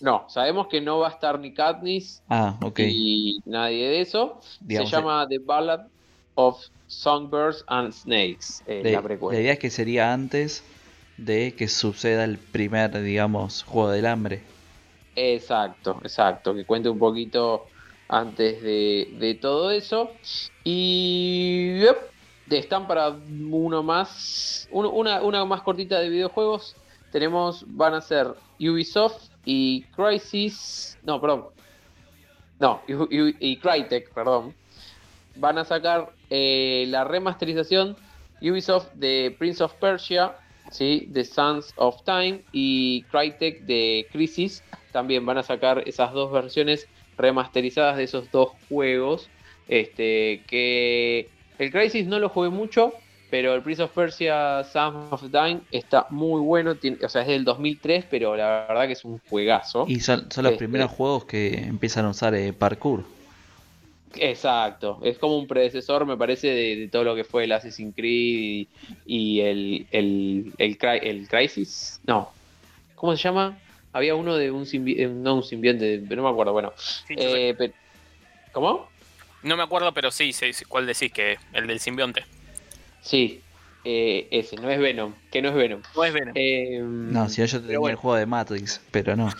no, sabemos que no va a estar ni Katniss Ah, y nadie de eso. Digamos, Se llama The Ballad of Songbirds and Snakes, eh, la, la idea es que sería antes de que suceda el primer, digamos, juego del hambre. Exacto, exacto, que cuente un poquito antes de, de todo eso. Y yep, están para uno más, una, una más cortita de videojuegos. Tenemos, van a ser Ubisoft y Crysis, no, perdón, no, y Crytek, perdón. Van a sacar eh, la remasterización Ubisoft de Prince of Persia, ¿sí? The Sons of Time y Crytek de Crisis. También van a sacar esas dos versiones remasterizadas de esos dos juegos. Este, que el Crisis no lo jugué mucho, pero el Prince of Persia Sons of Time está muy bueno. tiene- o sea, es del 2003, pero la verdad que es un juegazo. Y son, son los Este- primeros juegos que empiezan a usar eh, parkour. Exacto, es como un predecesor, me parece, de, de todo lo que fue el Assassin's Creed y, y el, el, el, Crisis. No, ¿cómo se llama? Había uno de un simbionte, no un simbionte, pero no me acuerdo. Bueno, eh, ¿cómo? No me acuerdo, pero sí, sí, sí, ¿cuál decís que el del simbionte? Sí, eh, ese, no es Venom, que no es Venom. No es Venom. Eh, No, si yo tenía bueno. el juego de Matrix, pero no.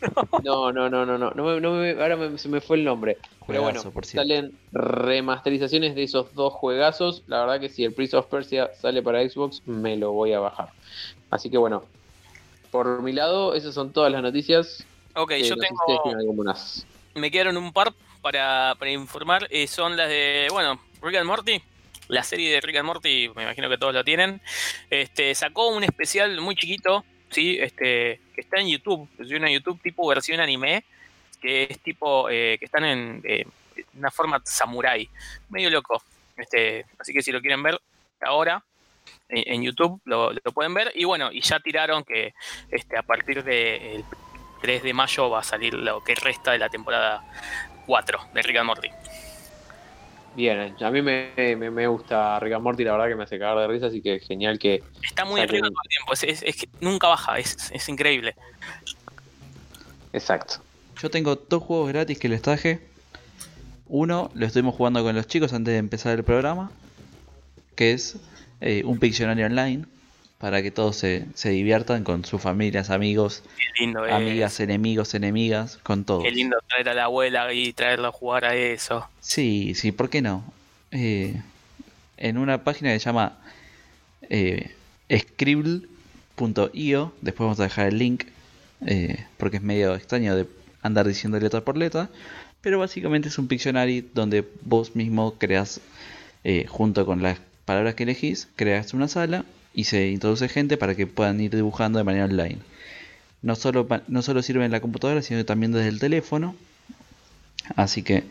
(laughs) No, no, no, no, no, no, me- no me- ahora me- se me fue el nombre. Pero bueno, por salen remasterizaciones de esos dos juegazos. La verdad que si el Prince of Persia sale para Xbox, me lo voy a bajar. Así que bueno, por mi lado, esas son todas las noticias. Ok, Eh, yo no sé si tengo. Me quedaron un par para, informar. eh, son las de, bueno, Rick and Morty. La serie de Rick and Morty, me imagino que todos lo tienen. Este, sacó un especial muy chiquito, ¿sí? Este, que está en YouTube. Es una YouTube tipo versión anime, que es tipo, eh, que están en eh, una forma samurai. Medio loco. Este, así que si lo quieren ver ahora, en, YouTube lo, pueden ver. Y bueno, y ya tiraron que este, a partir del 3 de mayo va a salir lo que resta de la temporada 4 de Rick and Morty. Bien, a mí me, me, me gusta Rick and Morty, la verdad que me hace cagar de risa, así que genial que. Está muy arriba todo el tiempo, es, es- es que nunca baja, es, es increíble. Exacto. Yo tengo dos juegos gratis que les traje. Uno lo estuvimos jugando con los chicos antes de empezar el programa, que es eh, un Pictionary online, para que todos se, se diviertan con sus familias, amigos, es. amigas, enemigos, enemigas, con todos. Qué lindo traer a la abuela y traerla a jugar a eso. Sí, sí, ¿por qué no? Eh, en una página que se llama eh, scribble.io, después vamos a dejar el link, eh, porque es medio extraño de andar diciendo letra por letra, pero básicamente es un Pictionary donde vos mismo creas, eh, junto con las palabras que elegís, creas una sala y se introduce gente para que puedan ir dibujando de manera online. No solo, no solo sirve en la computadora, sino también desde el teléfono. Así que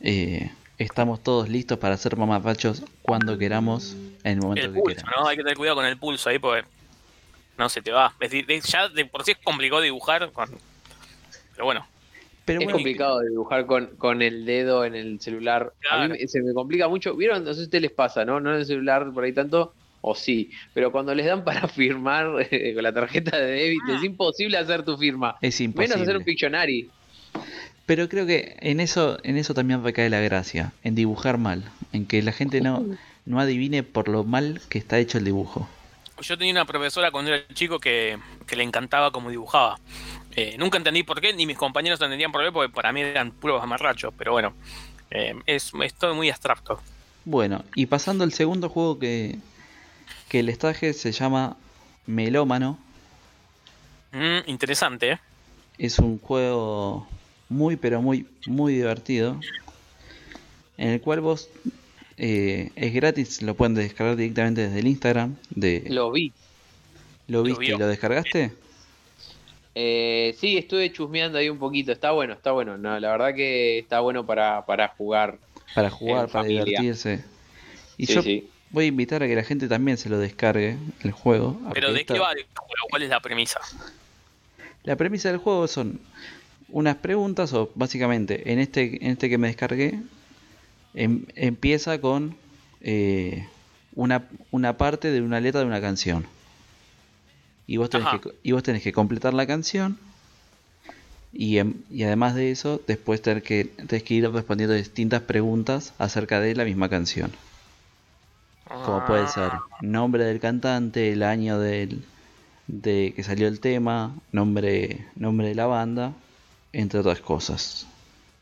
eh, estamos todos listos para hacer mamapachos cuando queramos, en el momento El que pulso, queramos. ¿no? Hay que tener cuidado con el pulso ahí porque no se te va. Es decir, de- ya de por sí es complicado dibujar, con- pero bueno. Pero Es bueno, complicado dibujar con, con el dedo en el celular. A mí Claro. se me complica mucho. ¿Vieron? No sé si a ustedes les pasa, ¿no? No en el celular por ahí tanto, o sí. Pero cuando les dan (laughs) para firmar eh, con la tarjeta de débito, es imposible hacer tu firma. es Menos hacer un imposible. Pictionary. Pero creo que en eso, en eso también recae la gracia, en dibujar mal, en que la gente no, no adivine por lo mal que está hecho el dibujo. Yo tenía una profesora cuando era chico que, que le encantaba cómo dibujaba. Eh, nunca entendí por qué, ni mis compañeros entendían por qué, porque para mí eran puros amarrachos, pero bueno, eh, es, es todo muy abstracto. Bueno, y pasando al segundo juego que, que les traje, se llama Melómano. Mm, interesante, ¿eh? Es un juego muy pero muy muy divertido en el cual vos eh, es gratis, lo pueden descargar directamente desde el Instagram de Lo vi. ¿Lo viste y vio. lo descargaste? Eh, sí, estuve chusmeando ahí un poquito. Está bueno, está bueno. No, la verdad que está bueno para, para jugar. Para jugar, para familia. divertirse. Y Sí, yo sí. Voy a invitar a que la gente también se lo descargue el juego. Pero ¿de esta- qué va el juego? ¿Cuál es la premisa? La premisa del juego son unas preguntas o básicamente en este en este que me descargué em- empieza con eh, una, una parte de una letra de una canción. Y vos tenés, Ajá. que, y vos tenés que completar la canción. Y, em- y además de eso, después tenés que, tenés que ir respondiendo distintas preguntas acerca de la misma canción. Como puede ser nombre del cantante, el año del, de que salió el tema, nombre, nombre de la banda, entre otras cosas.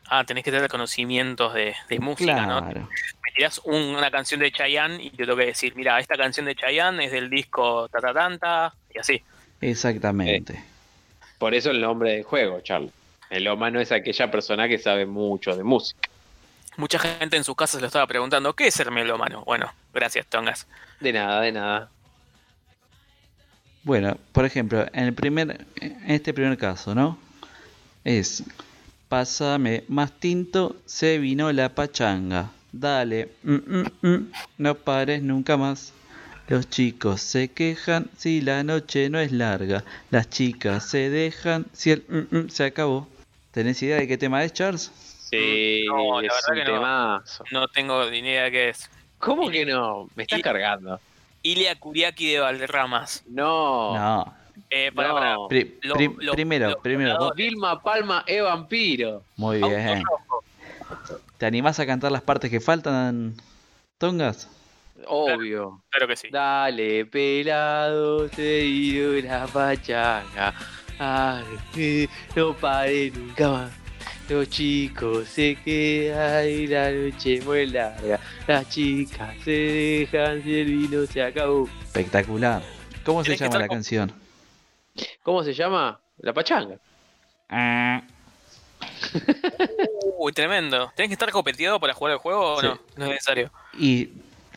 Ah, tenés que tener conocimientos de, de música, ¿no? Claro. Me tirás un- una canción de Chayanne y te tengo que decir, mira, esta canción de Chayanne es del disco ta ta tanta y así. Exactamente. Por eso el nombre del juego, Charlie. El humano es aquella persona que sabe mucho de música. Mucha gente en sus casas lo estaba preguntando, ¿qué es ser melómano? Bueno, gracias, Tongas. De nada, de nada. Bueno, por ejemplo, en el primer, en este primer caso, ¿no? Es pásame más tinto, se vino la pachanga. Dale, mm, mm, mm, no pares nunca más. Los chicos se quejan si la noche no es larga. Las chicas se dejan si el mm, mm, se acabó. ¿Tenés idea de qué tema es, Charles? Sí, No, la es verdad un que no. temazo. No tengo ni idea de qué es. ¿Cómo que no? Me estás cargando. Ilia Kuriaki de Valderramas. No. No. Eh, para, No. para. Pri- Lo- pri- lo- primero, lo- primero, Vilma Palma es vampiro. muy bien. ¿Te animás a cantar las partes que faltan, Tongas? Obvio. Claro que sí. Dale, pelado, te dio la pachanga. Ay, no pare nunca más. Los chicos se quedan y la noche muy larga. Las chicas se dejan si el vino se acabó. Espectacular. ¿Cómo se llama la con- canción? ¿Cómo se llama? La pachanga. Ah, (laughs) Uy, tremendo. ¿Tenés que estar copeteado para jugar el juego o Sí. no? No es necesario. Y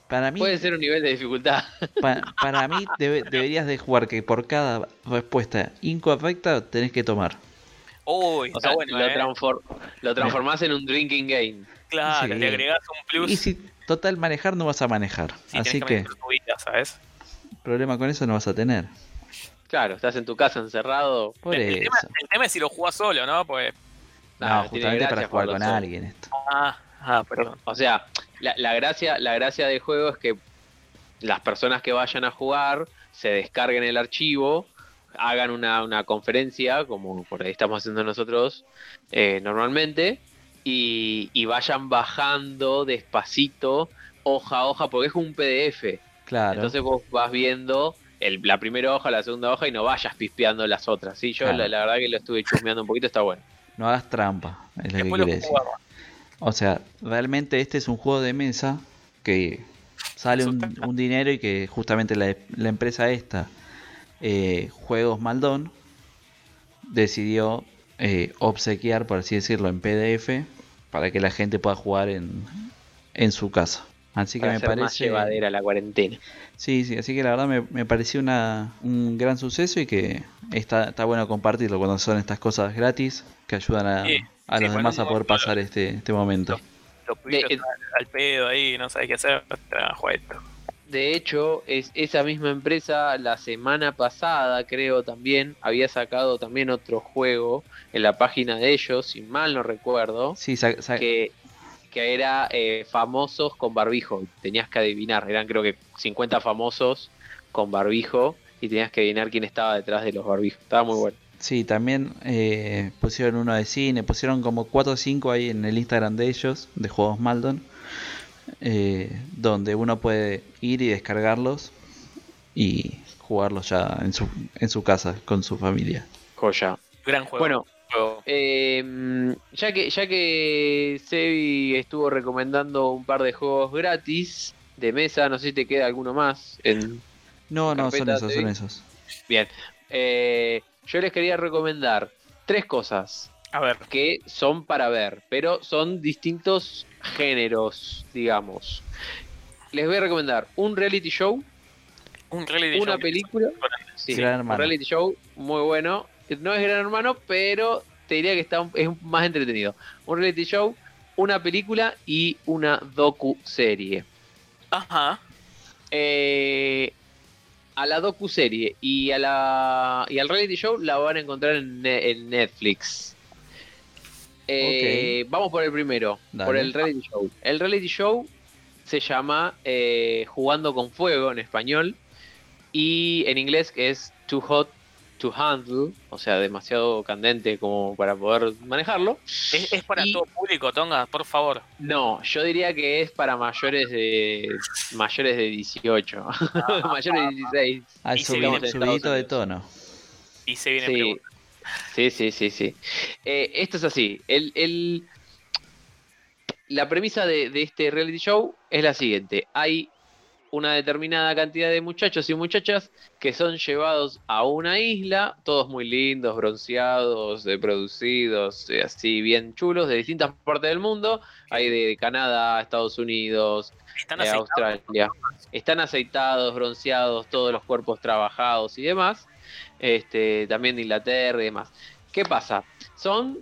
Para mí, Puede ser un nivel de dificultad. pa- para mí debe- deberías de jugar que por cada respuesta incorrecta tenés que tomar. Uy, O está sea, bueno, lo, eh. lo transformás en un drinking game. Claro, Sí. le agregás un plus. Y si total manejar no vas a manejar. sí, Así que tu vida, ¿sabes? problema con eso no vas a tener. Claro, estás en tu casa encerrado. Por el, eso. tema, el tema es si lo jugás solo, ¿no? Pues. No, justamente para jugar con solo. alguien esto. Ah, ah, perdón. O sea, la, la gracia, la gracia del juego es que las personas que vayan a jugar se descarguen el archivo, hagan una, una conferencia, como por ahí estamos haciendo nosotros eh, normalmente, y, y vayan bajando despacito, hoja a hoja, porque es un PDF. Claro. Entonces vos vas viendo el- la primera hoja, la segunda hoja y no vayas pispeando las otras. Sí, yo Claro. la, la verdad que lo estuve chusmeando un poquito, está bueno. No hagas trampa, es lo Después decir. O sea, realmente este es un juego de mesa que sale un dinero y que justamente la, la empresa esta, eh, Juegos Maldón, decidió eh, obsequiar, por así decirlo, en PDF para que la gente pueda jugar en, en su casa. Así que para me hacer más parece... llevadera la cuarentena. Sí, sí, así que la verdad me, me pareció una, un gran suceso y que está, está bueno compartirlo cuando son estas cosas gratis que ayudan a, Sí, a sí, los demás a poder pasar este, este momento. Los pibitos De- están al pedo ahí, no sabés qué hacer. Juega esto. De hecho, es esa misma empresa la semana pasada, creo también, había sacado también otro juego en la página de ellos, si mal no recuerdo, Sí, que, que era eh, famosos con barbijo. Tenías que adivinar, eran creo que 50 famosos con barbijo y tenías que adivinar quién estaba detrás de los barbijos. Estaba muy bueno. sí, también eh, pusieron uno de cine, pusieron como 4 o 5 ahí en el Instagram de ellos, de Juegos Maldon, eh, donde uno puede ir y descargarlos y jugarlos ya en su, en su casa con su familia. Joya. Gran juego. Bueno. Eh, ya que ya que Sebi estuvo recomendando un par de juegos gratis de mesa, no sé si te queda alguno más. En... No, no, son esos, son vi. esos. Bien, Eh, yo les quería recomendar tres cosas A ver, que son para ver, pero son distintos géneros, digamos. Les voy a recomendar un reality show, un reality una show. película, sí, Gran un Hermano. reality show muy bueno. No es Gran Hermano, pero te diría que está un- es más entretenido. Un reality show, una película y una docu serie. Ajá. Eh, a la docu serie y a la y al reality show la van a encontrar en Netflix. Eh, Vamos por el primero, Dale. por el reality show. El reality show se llama eh, Jugando con Fuego en español y en inglés que es Too Hot to Handle, o sea, demasiado candente como para poder manejarlo. Es, es para Y- todo público, Tonga, por favor. No, yo diría que es para mayores de mayores de 18, (laughs) mayores de 16. Ah, viene en subidito de tono. Y se viene Sí. Sí, sí, sí. sí. Eh, esto es así. El, el- la premisa de, de este reality show es la siguiente. Hay una determinada cantidad de muchachos y muchachas que son llevados a una isla, todos muy lindos, bronceados, eh, producidos, eh, así bien chulos, de distintas partes del mundo. Hay de Canadá, Estados Unidos, Están eh. Australia. Están aceitados, bronceados, todos los cuerpos trabajados y demás. Este, también de Inglaterra y demás. ¿Qué pasa? Son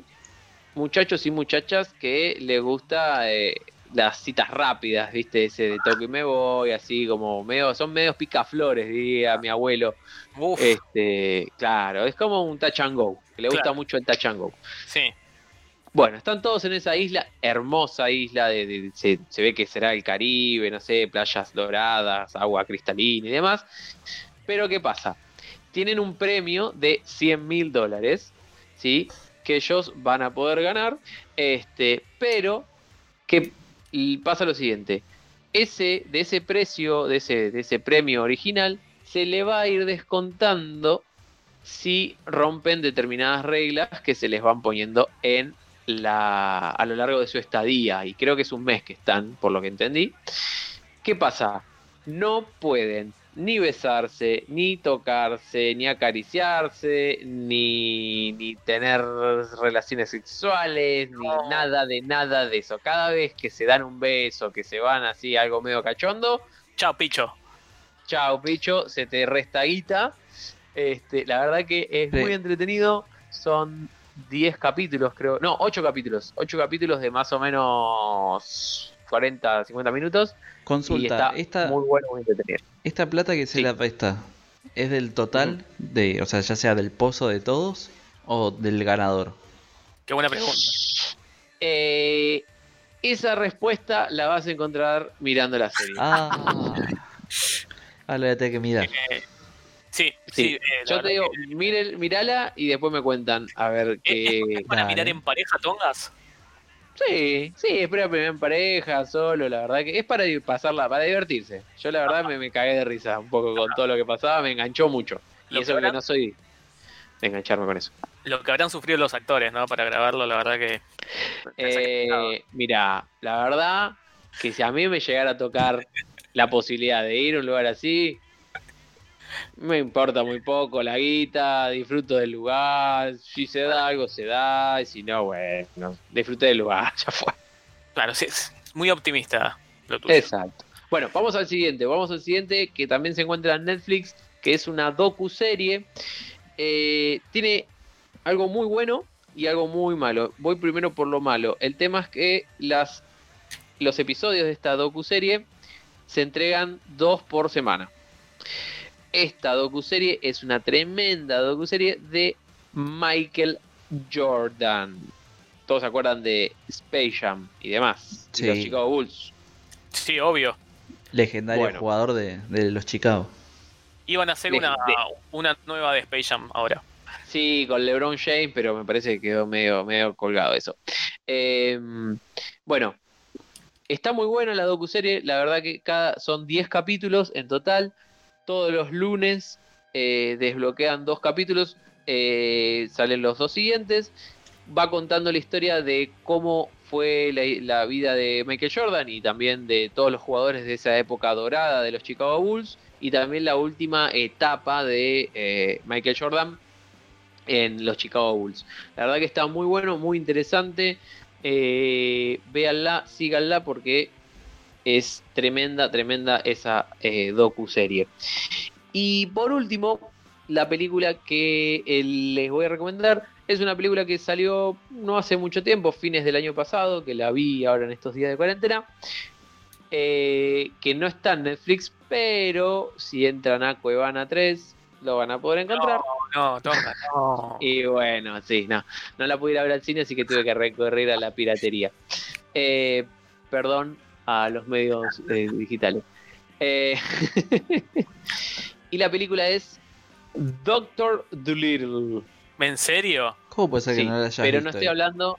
muchachos y muchachas que les gusta eh, las citas rápidas, ¿viste? Ese de toque y me voy, así como medio, son medios picaflores, diría mi abuelo. Uf, Este, claro, es como un touch and go, que le gusta Claro. mucho el touch and go. sí. Bueno, están todos en esa isla, hermosa isla, de, de- se, se ve que será el Caribe, no sé, playas doradas, agua cristalina y demás. Pero ¿qué pasa? Tienen un premio de 100 mil dólares, ¿sí? Que ellos van a poder ganar, este, pero que pasa lo siguiente, ese, de ese precio, de ese, de ese premio original, se le va a ir descontando si rompen determinadas reglas que se les van poniendo en la, a lo largo de su estadía, y creo que es un mes que están, por lo que entendí. ¿Qué pasa? No pueden ni besarse, ni tocarse, ni acariciarse, ni, ni tener relaciones sexuales, ni nada de nada de eso. Cada vez que se dan un beso, que se van así algo medio cachondo, Chao, picho. Chao, picho, se te resta guita. Este, la verdad que es Sí. muy entretenido. Son 10 capítulos, creo. No, 8 capítulos. 8 capítulos de más o menos 40, 50 minutos. y Consulta, está esta, muy bueno, muy entretenido. esta plata que se Sí. la presta, ¿es del total? de O sea, ya sea del pozo de todos o del ganador. Qué buena pregunta. Eh, esa respuesta la vas a encontrar mirando la serie. Ah, ah, lo voy a tener que mirar. Eh, sí, sí. Sí. eh, la Yo te digo, que- mire, mirala y después me cuentan a ver qué. ¿Es para Dale. mirar en pareja, Tongas? Sí, sí, espera primero en pareja, solo, la verdad que es para pasarla, para divertirse. Yo la verdad me, me cagué de risa un poco con todo lo que pasaba, me enganchó mucho. Y Lo eso que que no soy de engancharme con eso. Lo que habrán sufrido los actores, ¿no? Para grabarlo, la verdad que. Eh, mira, la verdad que si a mí me llegara a tocar la posibilidad de ir a un lugar así, me importa muy poco la guita, disfruto del lugar, si se da algo se da, y si no, bueno, disfruté del lugar, (laughs) ya fue. Claro, sí, es muy optimista lo tuyo. Exacto. Bueno, vamos al siguiente, vamos al siguiente que también se encuentra en Netflix, que es una docu-serie. Eh, tiene algo muy bueno y algo muy malo. Voy primero por lo malo. El tema es que las, los episodios de esta docu-serie se entregan dos por semana. Esta docu-serie es una tremenda docu-serie de Michael Jordan. Todos se acuerdan de Space Jam y demás. y Sí. los Chicago Bulls. Sí, obvio. Legendario Bueno. jugador de, de los Chicago. Iban a hacer De- una, de- una nueva de Space Jam ahora. Sí, con LeBron James, pero me parece que quedó medio, medio colgado eso. Eh, bueno, está muy buena la docuserie. La verdad que cada, son 10 capítulos en total. Todos los lunes eh, desbloquean dos capítulos. eh, salen los dos siguientes. Va contando la historia de cómo fue la, vida de Michael Jordan y también de todos los jugadores de esa época dorada de los Chicago Bulls. Y también la última etapa de eh, Michael Jordan en los Chicago Bulls. La verdad que está muy bueno, muy interesante. Véanla, síganla porque es tremenda, tremenda esa eh, docu-serie. Y por último, la película que eh, les voy a recomendar es una película que salió no hace mucho tiempo, fines del año pasado, que la vi ahora en estos días de cuarentena. eh, que no está en Netflix, pero si entran a Cuevana 3 lo van a poder encontrar. No, Tonga, no. Y bueno, sí, no, no la pude ir a ver al cine, así que tuve que recorrer a la piratería. Eh, perdón a los medios eh, digitales. Eh, (laughs) y la película es Doctor Dolittle. ¿En serio? ¿Cómo puede ser que Sí, no la hayas pero no estoy ahí? hablando.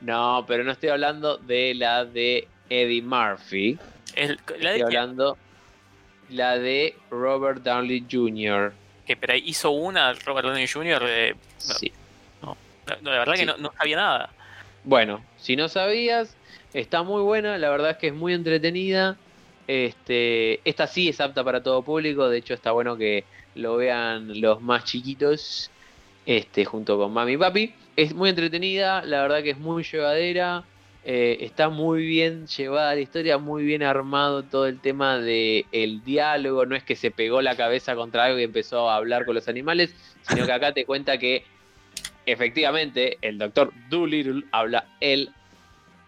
No, pero no estoy hablando de la de Eddie Murphy. El- la de Estoy hablando la de Robert Downey Jr. que pero ahí hizo una Robert Downey Jr. de- Sí. no, no, la verdad Sí. que no, no sabía nada. Bueno, si no sabías, está muy buena, la verdad es que es muy entretenida. Este, esta sí es apta para todo público, de hecho está bueno que lo vean los más chiquitos, este, junto con mami y papi. Es muy entretenida, la verdad que es muy llevadera, eh, está muy bien llevada la historia, muy bien armado todo el tema de el diálogo, no es que se pegó la cabeza contra algo y empezó a hablar con los animales, sino que acá te cuenta que efectivamente el doctor Doolittle habla el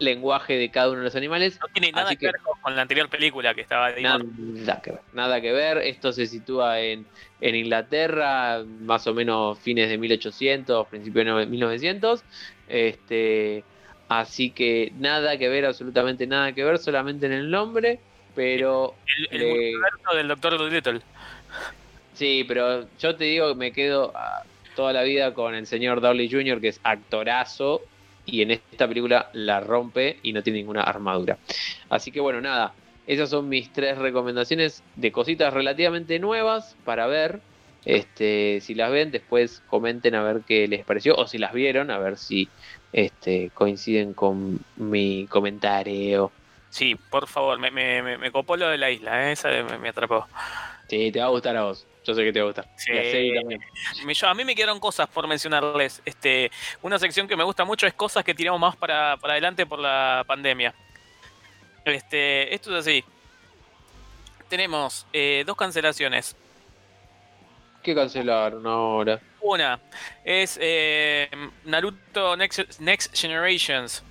lenguaje de cada uno de los animales. No tiene nada que, que- ver con, la anterior película que estaba ahí. Nada que ver, nada que ver. Esto se sitúa en, en Inglaterra, más o menos fines de 1800, principios de 1900. Este, así que nada que ver, absolutamente nada que ver, solamente en el nombre. Pero El, el le- multiverso del Doctor Dolittle. sí, pero yo te digo que me quedo ah, toda la vida con el señor Downey Jr., que es actorazo. Y en esta película la rompe y no tiene ninguna armadura. Así que bueno, nada. Esas son mis tres recomendaciones de cositas relativamente nuevas para ver. Este, si las ven, después comenten a ver qué les pareció. O si las vieron, a ver si este, coinciden con mi comentario. Sí, por favor, me, me, me, me copó lo de la isla, ¿eh? esa me, me atrapó. Sí, te va a gustar a vos. Yo sé que te va a gustar. Sí. También. Yo- a mí me quedaron cosas por mencionarles. Este, una sección que me gusta mucho es cosas que tiramos más para, para adelante por la pandemia. Este, esto es así. tenemos eh, dos cancelaciones. ¿Qué cancelaron ahora? Una es eh, Naruto Next, Next Generations.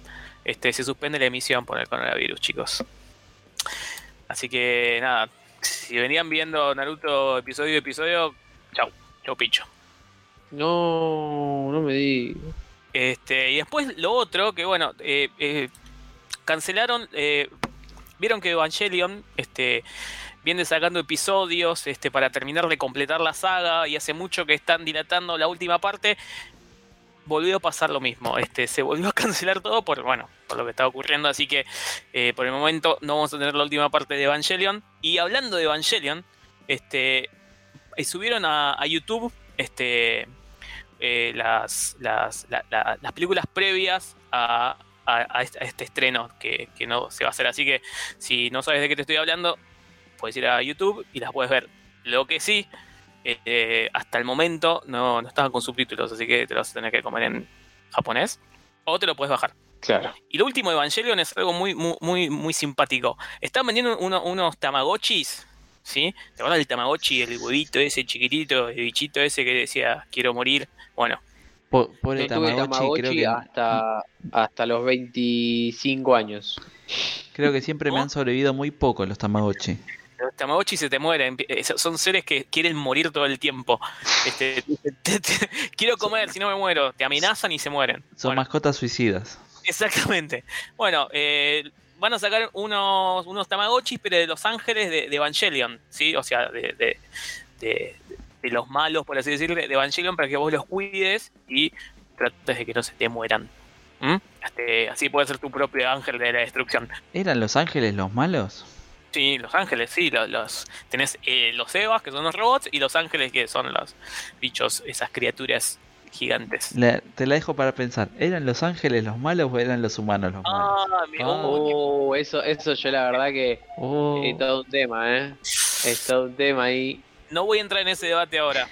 Este, se suspende la emisión por el coronavirus, chicos. Así que nada, si venían viendo Naruto episodio a episodio, chau, chau picho. No, no me digas. Este, y después lo otro, que bueno, eh, eh, cancelaron, eh, vieron que Evangelion este, viene sacando episodios este, para terminar de completar la saga y hace mucho que están dilatando la última parte. Volvió a pasar lo mismo, este, se volvió a (laughs) cancelar todo por, bueno, por lo que está ocurriendo, así que eh, por el momento no vamos a tener la última parte de Evangelion. Y hablando de Evangelion, este, eh, subieron a, YouTube este, eh, las, las, la- la- las películas previas a, a- a este, a este estreno que, que no se va a hacer. Así que si no sabes de qué te estoy hablando, puedes ir a YouTube y las puedes ver. Lo que sí, eh, hasta el momento no, no estaban con subtítulos, así que te lo vas a tener que comer en japonés o te lo puedes bajar. Claro. Y lo último de Evangelion es algo muy, muy, muy, muy simpático. Están vendiendo uno- unos tamagotchis, ¿sí? ¿Te acuerdas del tamagotchi, el huevito ese chiquitito, el bichito ese que decía quiero morir? Bueno, Po- Pobre Yo tuve Tamagotchi, creo que, hasta, hasta los 25 años. creo que siempre me han sobrevivido muy poco los Tamagotchi. Los tamagotchi se te mueren. eh, Son seres que quieren morir todo el tiempo. Este, (laughs) te- te- quiero comer, si no me muero. Te amenazan y se mueren. Son Bueno, mascotas suicidas. Exactamente. Bueno, eh, van a sacar unos, unos Tamagotchis, pero de los ángeles de, de Evangelion, ¿sí? O sea, de, de- de- de los malos, por así decirlo, de Evangelion, para que vos los cuides y trates de que no se te mueran. ¿Mm? Este, así puede ser tu propio ángel de la destrucción. ¿Eran los ángeles los malos? Sí, los ángeles, sí, los, los- tenés eh, los Evas, que son los robots, y los ángeles, que son los bichos, esas criaturas gigantes. La- te la dejo para pensar. ¿Eran los ángeles los malos o eran los humanos los malos? Ah, mi- Ah. oh, Oh, eso, eso yo la verdad que Oh, es todo un tema, ¿eh? Es todo un tema ahí. no voy a entrar en ese debate ahora.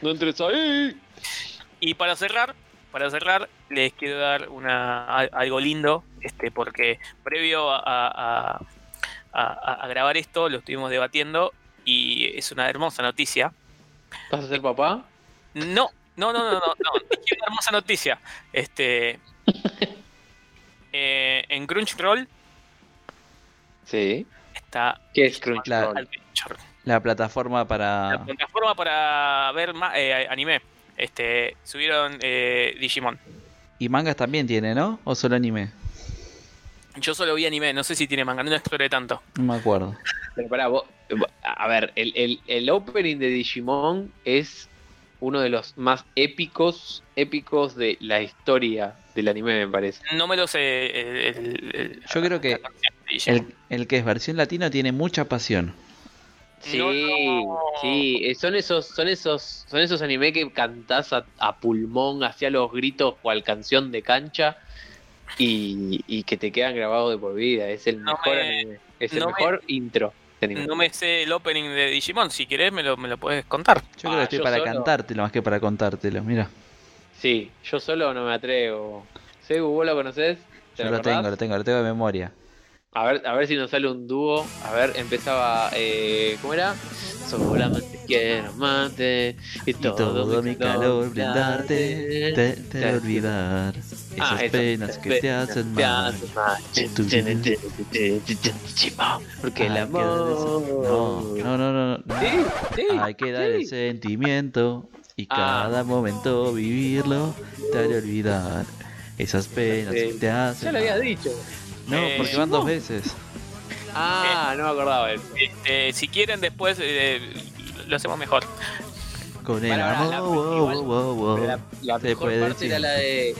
No entres ahí. Y para cerrar, para cerrar, les quiero dar una algo lindo, este, porque previo a, a- a- a grabar esto lo estuvimos debatiendo y es una hermosa noticia. ¿Vas a ser papá? No, no, no, no, no, no, es una hermosa noticia. Este, (laughs) eh, en Crunchyroll Sí. está ¿Qué es Crunchyroll? La plataforma la para... plataforma para ver ma- eh, anime. Este, subieron eh, Digimon. Y mangas también tiene, ¿no? ¿O solo anime? Yo solo vi anime, no sé si tiene manga, no lo exploré tanto. No me acuerdo. Pero pará, vos- a ver, el, el, el opening de Digimon es uno de los más épicos, épicos de la historia del anime, me parece. No me lo sé. el- el- el- Yo creo que. El, el que es versión latino tiene mucha pasión. Sí, No, no. sí, eh, son esos, son esos, son esos anime que cantás a, a pulmón, hacia los gritos cual canción de cancha y, y que te quedan grabados de por vida. Es el No mejor me- anime, es el no me- mejor intro de anime. No me sé el opening de Digimon. Si querés, me lo, me lo puedes contar. Yo creo Ah, que estoy yo para solo. cantártelo más que para contártelo. Mira, Sí, yo solo no me atrevo. Segu, ¿vos lo conocés? ¿Te yo lo acordás? tengo, lo tengo, lo tengo de memoria. A ver, a ver si nos sale un dúo. A ver, empezaba. Eh, ¿Cómo era? Solamente quiero amarte y Y todo, mi calor brindarte, te, te te- olvidar esas Ah, eso. penas que te hacen Te hacen mal. Porque el amor. No, no, no, no, no. Sí, sí. Hay que dar el sentimiento y Ah. cada momento vivirlo, te haré olvidar esas penas que te hacen Ya lo habías dicho. No, Eh, porque van no. dos veces. Ah, no me acordaba de eso. Este, si quieren, después eh, lo hacemos mejor. Con el amor, la- wow, wow, wow, la, la Se mejor puede parte era decir. la de.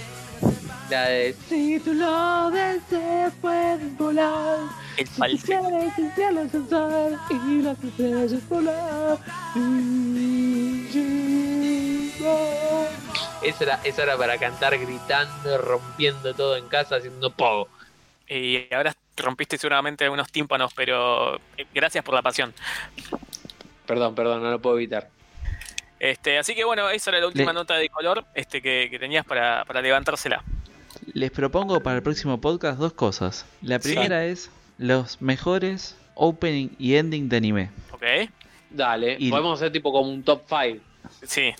La de. Si tú lo deseas, puedes volar. El Si falsete. quieres el cielo alcanzar y las estrellas volar. Eso era, eso era para cantar gritando, rompiendo todo en casa, haciendo pogo. Y ahora rompiste seguramente algunos tímpanos, pero eh, gracias por la pasión. Perdón, perdón, no lo puedo evitar. Este, así que bueno, esa era la última Le- nota de color este, que, que tenías para, para levantársela. Les propongo para el próximo podcast dos cosas. La Sí. primera es los mejores opening y ending de anime. ¿Ok? Dale, Y- podemos hacer tipo como un top 5. Sí.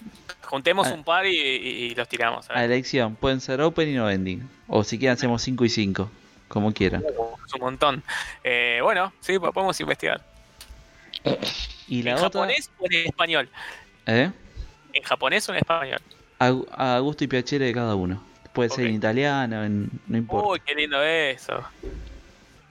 Juntemos Ah. un par y, y- y los tiramos. a A elección, pueden ser opening o ending. O si quieren hacemos 5 y 5, como quieran. Es un montón. Eh, bueno, sí, podemos investigar. Y la ¿En otra, japonés o en español? ¿eh? ¿En japonés o en español? A, a gusto y piacere de cada uno. Puede ser en italiano, en, no importa. Uy, qué lindo eso.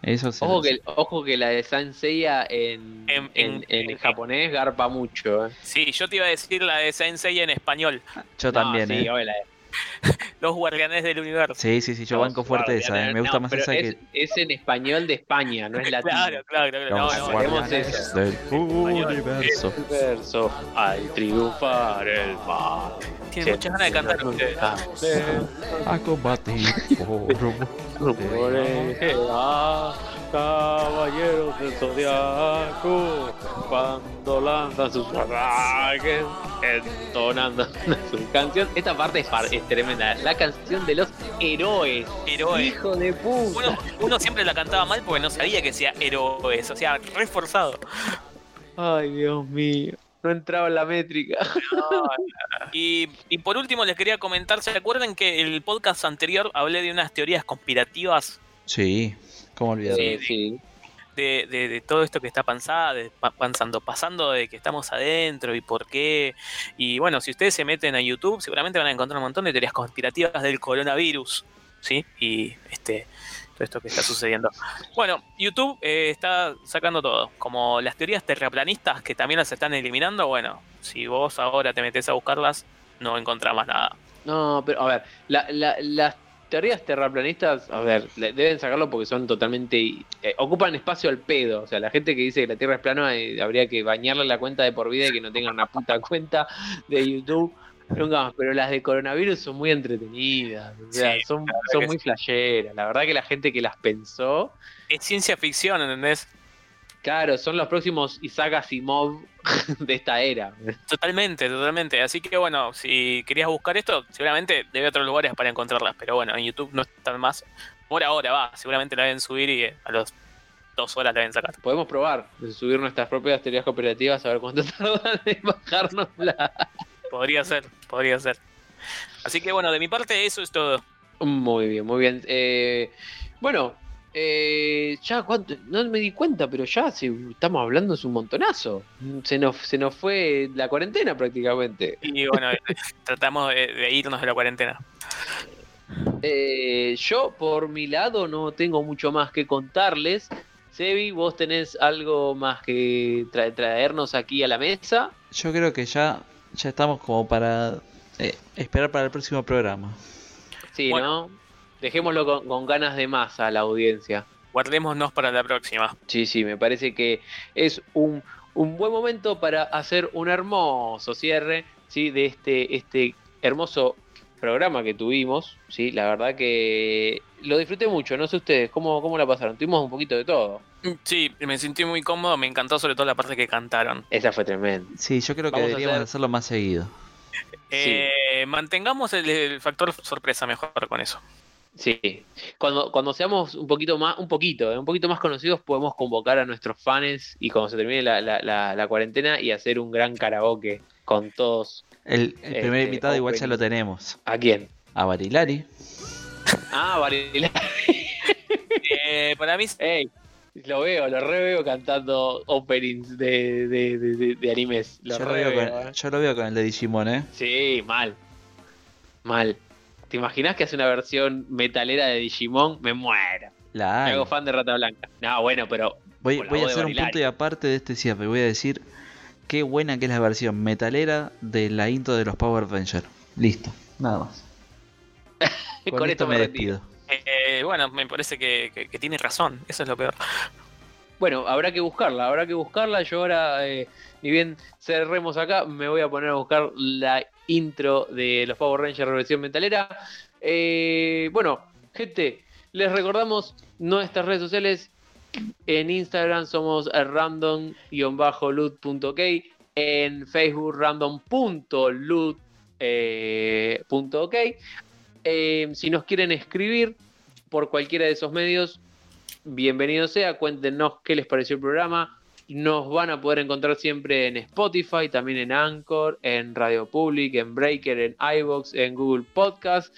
Eso se Ojo que, ojo que la de Saint Seiya en, En- en, en- en japonés garpa mucho. ¿eh? Sí, yo te iba a decir la de Sensei en español. Yo No, también, sí, ¿eh? obvio, la de- (laughs) Los guardianes del universo. Sí, sí, sí, yo no, banco fuerte esa, ¿eh? Me gusta no, más esa es, que... es en español de España, no es latino. Claro, claro, claro. No, Los no, guardianes. guardianes eso. del universo. Verso, al triunfar el mal. Tienen muchas ganas de cantar ustedes. A combatir por (laughs) caballeros del zodiaco, cuando lanzan sus ataques, entonando (laughs) su canción. Esta parte es, par- es tremenda. La canción de los héroes. Héroes. Hijo de puta. Uno, uno siempre la cantaba mal porque no sabía que decía héroes, o sea, reforzado. Ay, Dios mío. No entraba en la métrica. (laughs) Y, y por último les quería comentar, ¿se acuerdan que el podcast anterior hablé de unas teorías conspirativas Sí, cómo olvidar. Sí, sí. De, todo esto que está pasando, pasando, de que estamos adentro y por qué? Y bueno, si ustedes se meten a YouTube, seguramente van a encontrar un montón de teorías conspirativas del coronavirus, ¿sí? Y este todo esto que está sucediendo. Bueno, YouTube eh, está sacando todo, como las teorías terraplanistas que también las están eliminando, bueno, si vos ahora te metes a buscarlas, no encontrás más nada. No, pero a ver, la- la- teorías terraplanistas, a ver, deben sacarlo porque son totalmente. eh, ocupan espacio al pedo. O sea, la gente que dice que la Tierra es plana, eh, habría que bañarle la cuenta de por vida y que no tengan una puta cuenta de YouTube. Nunca más, pero las de coronavirus son muy entretenidas, o sea, Sí, son, muy flasheras. La verdad que la gente que las pensó, Es ciencia ficción, ¿entendés? Claro, son los próximos Isaac Asimov (laughs) de esta era. Totalmente, totalmente. Así que bueno, si querías buscar esto, seguramente debe otros lugares para encontrarlas. Pero bueno, en YouTube no están más. Por ahora va, seguramente la deben subir y eh, a los dos horas la deben sacar. Podemos probar, subir nuestras propias teorías cooperativas, a ver cuánto (laughs) tardan en bajarnos la, Podría ser, podría ser. Así que bueno, de mi parte eso es todo. Muy bien, muy bien. Eh, bueno, eh, ya cuánto, no me di cuenta, pero ya se- estamos hablando es un montonazo. Se nos, se nos fue la cuarentena prácticamente. Y bueno, (laughs) tratamos de, de irnos de la cuarentena. Eh, yo por mi lado no tengo mucho más que contarles. Sebi, vos tenés algo más que tra- traernos aquí a la mesa. Yo creo que ya, ya estamos como para eh, esperar para el próximo programa. Sí, Bueno. ¿no? Dejémoslo con, con ganas de más a la audiencia. Guardémonos para la próxima. Sí, sí, me parece que es un, un buen momento para hacer un hermoso cierre ¿sí? de este, este hermoso programa que tuvimos. ¿sí? La verdad que lo disfruté mucho, no sé ustedes, ¿cómo, cómo la pasaron? Tuvimos un poquito de todo. Sí, me sentí muy cómodo, me encantó sobre todo la parte que cantaron. Esa fue tremenda. Sí, yo creo que Vamos deberíamos hacer- hacerlo más seguido. Eh, mantengamos el, el factor sorpresa mejor con eso. Sí, cuando, cuando seamos un poquito más, un poquito, eh, un poquito más conocidos, podemos convocar a nuestros fans y cuando se termine la, la, la, la cuarentena y hacer un gran karaoke con todos. El, el primer Este, invitado igual ya lo tenemos. ¿A quién? A Barilari. Ah, Varela. Eh, para mí, Ey, lo veo, lo re veo cantando openings de, de, de, de- de animes. Lo Yo lo, re veo veo, con, eh. yo lo veo con el de Digimon, ¿eh? Sí, mal. Mal. ¿Te imaginas que hace una versión metalera de Digimon? Me muero. La Me hago fan de Rata Blanca. No, bueno, pero Voy, a hacer un punto y aparte de este cierre. Voy a decir qué buena que es la versión metalera de la intro de los Power Rangers. Listo, nada más. (laughs) Con, con, esto esto me despido. eh, bueno, me parece que, que- que tiene razón, eso es lo peor. Bueno, habrá que buscarla, habrá que buscarla. Yo ahora, eh, ni bien cerremos acá, me voy a poner a buscar la intro de los Power Rangers versión metalera. Eh, bueno, gente, les recordamos nuestras redes sociales. En Instagram somos random-loot.ok. En Facebook random.loot.ok. Eh, ok. Eh, si nos quieren escribir por cualquiera de esos medios, bienvenido sea, cuéntenos qué les pareció el programa. Nos van a poder encontrar siempre en Spotify, también en Anchor, en Radio Public, en Breaker, en iBox, en Google Podcast.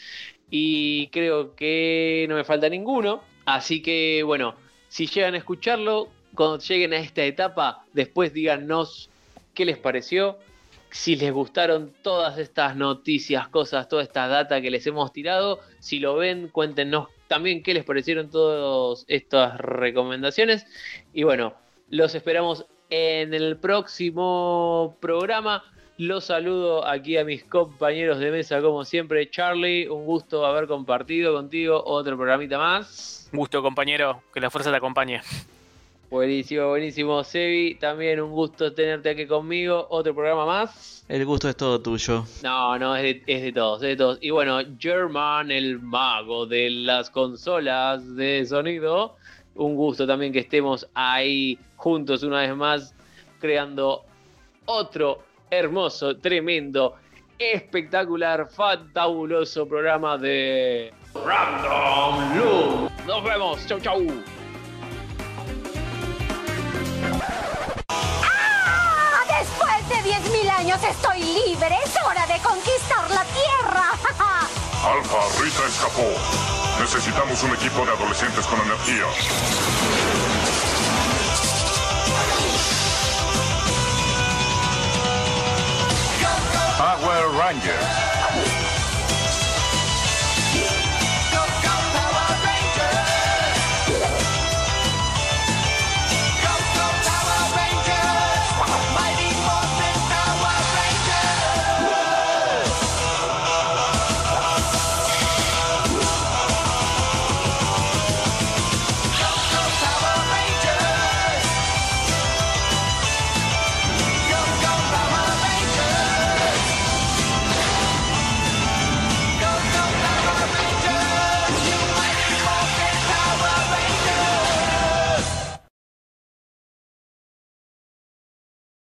Y creo que no me falta ninguno. Así que bueno, si llegan a escucharlo, cuando lleguen a esta etapa, después díganos qué les pareció, si les gustaron todas estas noticias, cosas, toda esta data que les hemos tirado. Si lo ven, cuéntenos también qué les parecieron todas estas recomendaciones. Y bueno, los esperamos en el próximo programa. Los saludo aquí a mis compañeros de mesa, como siempre. Charlie, un gusto haber compartido contigo otro programita más. Gusto, compañero. Que la fuerza te acompañe. Buenísimo, buenísimo. Sebi, también un gusto tenerte aquí conmigo. Otro programa más. El gusto es todo tuyo. No, no, es de, es de todos, es de todos. Y bueno, German, el mago de las consolas de sonido. Un gusto también que estemos ahí juntos una vez más, creando otro hermoso, tremendo, espectacular, fantabuloso programa de Random Loop. Nos vemos, chau chau. ¡Ah! Después de 10.000 años estoy libre. Es hora de conquistar la Tierra. (laughs) Alfa, Rita escapó. Necesitamos un equipo de adolescentes con energía. Power Rangers.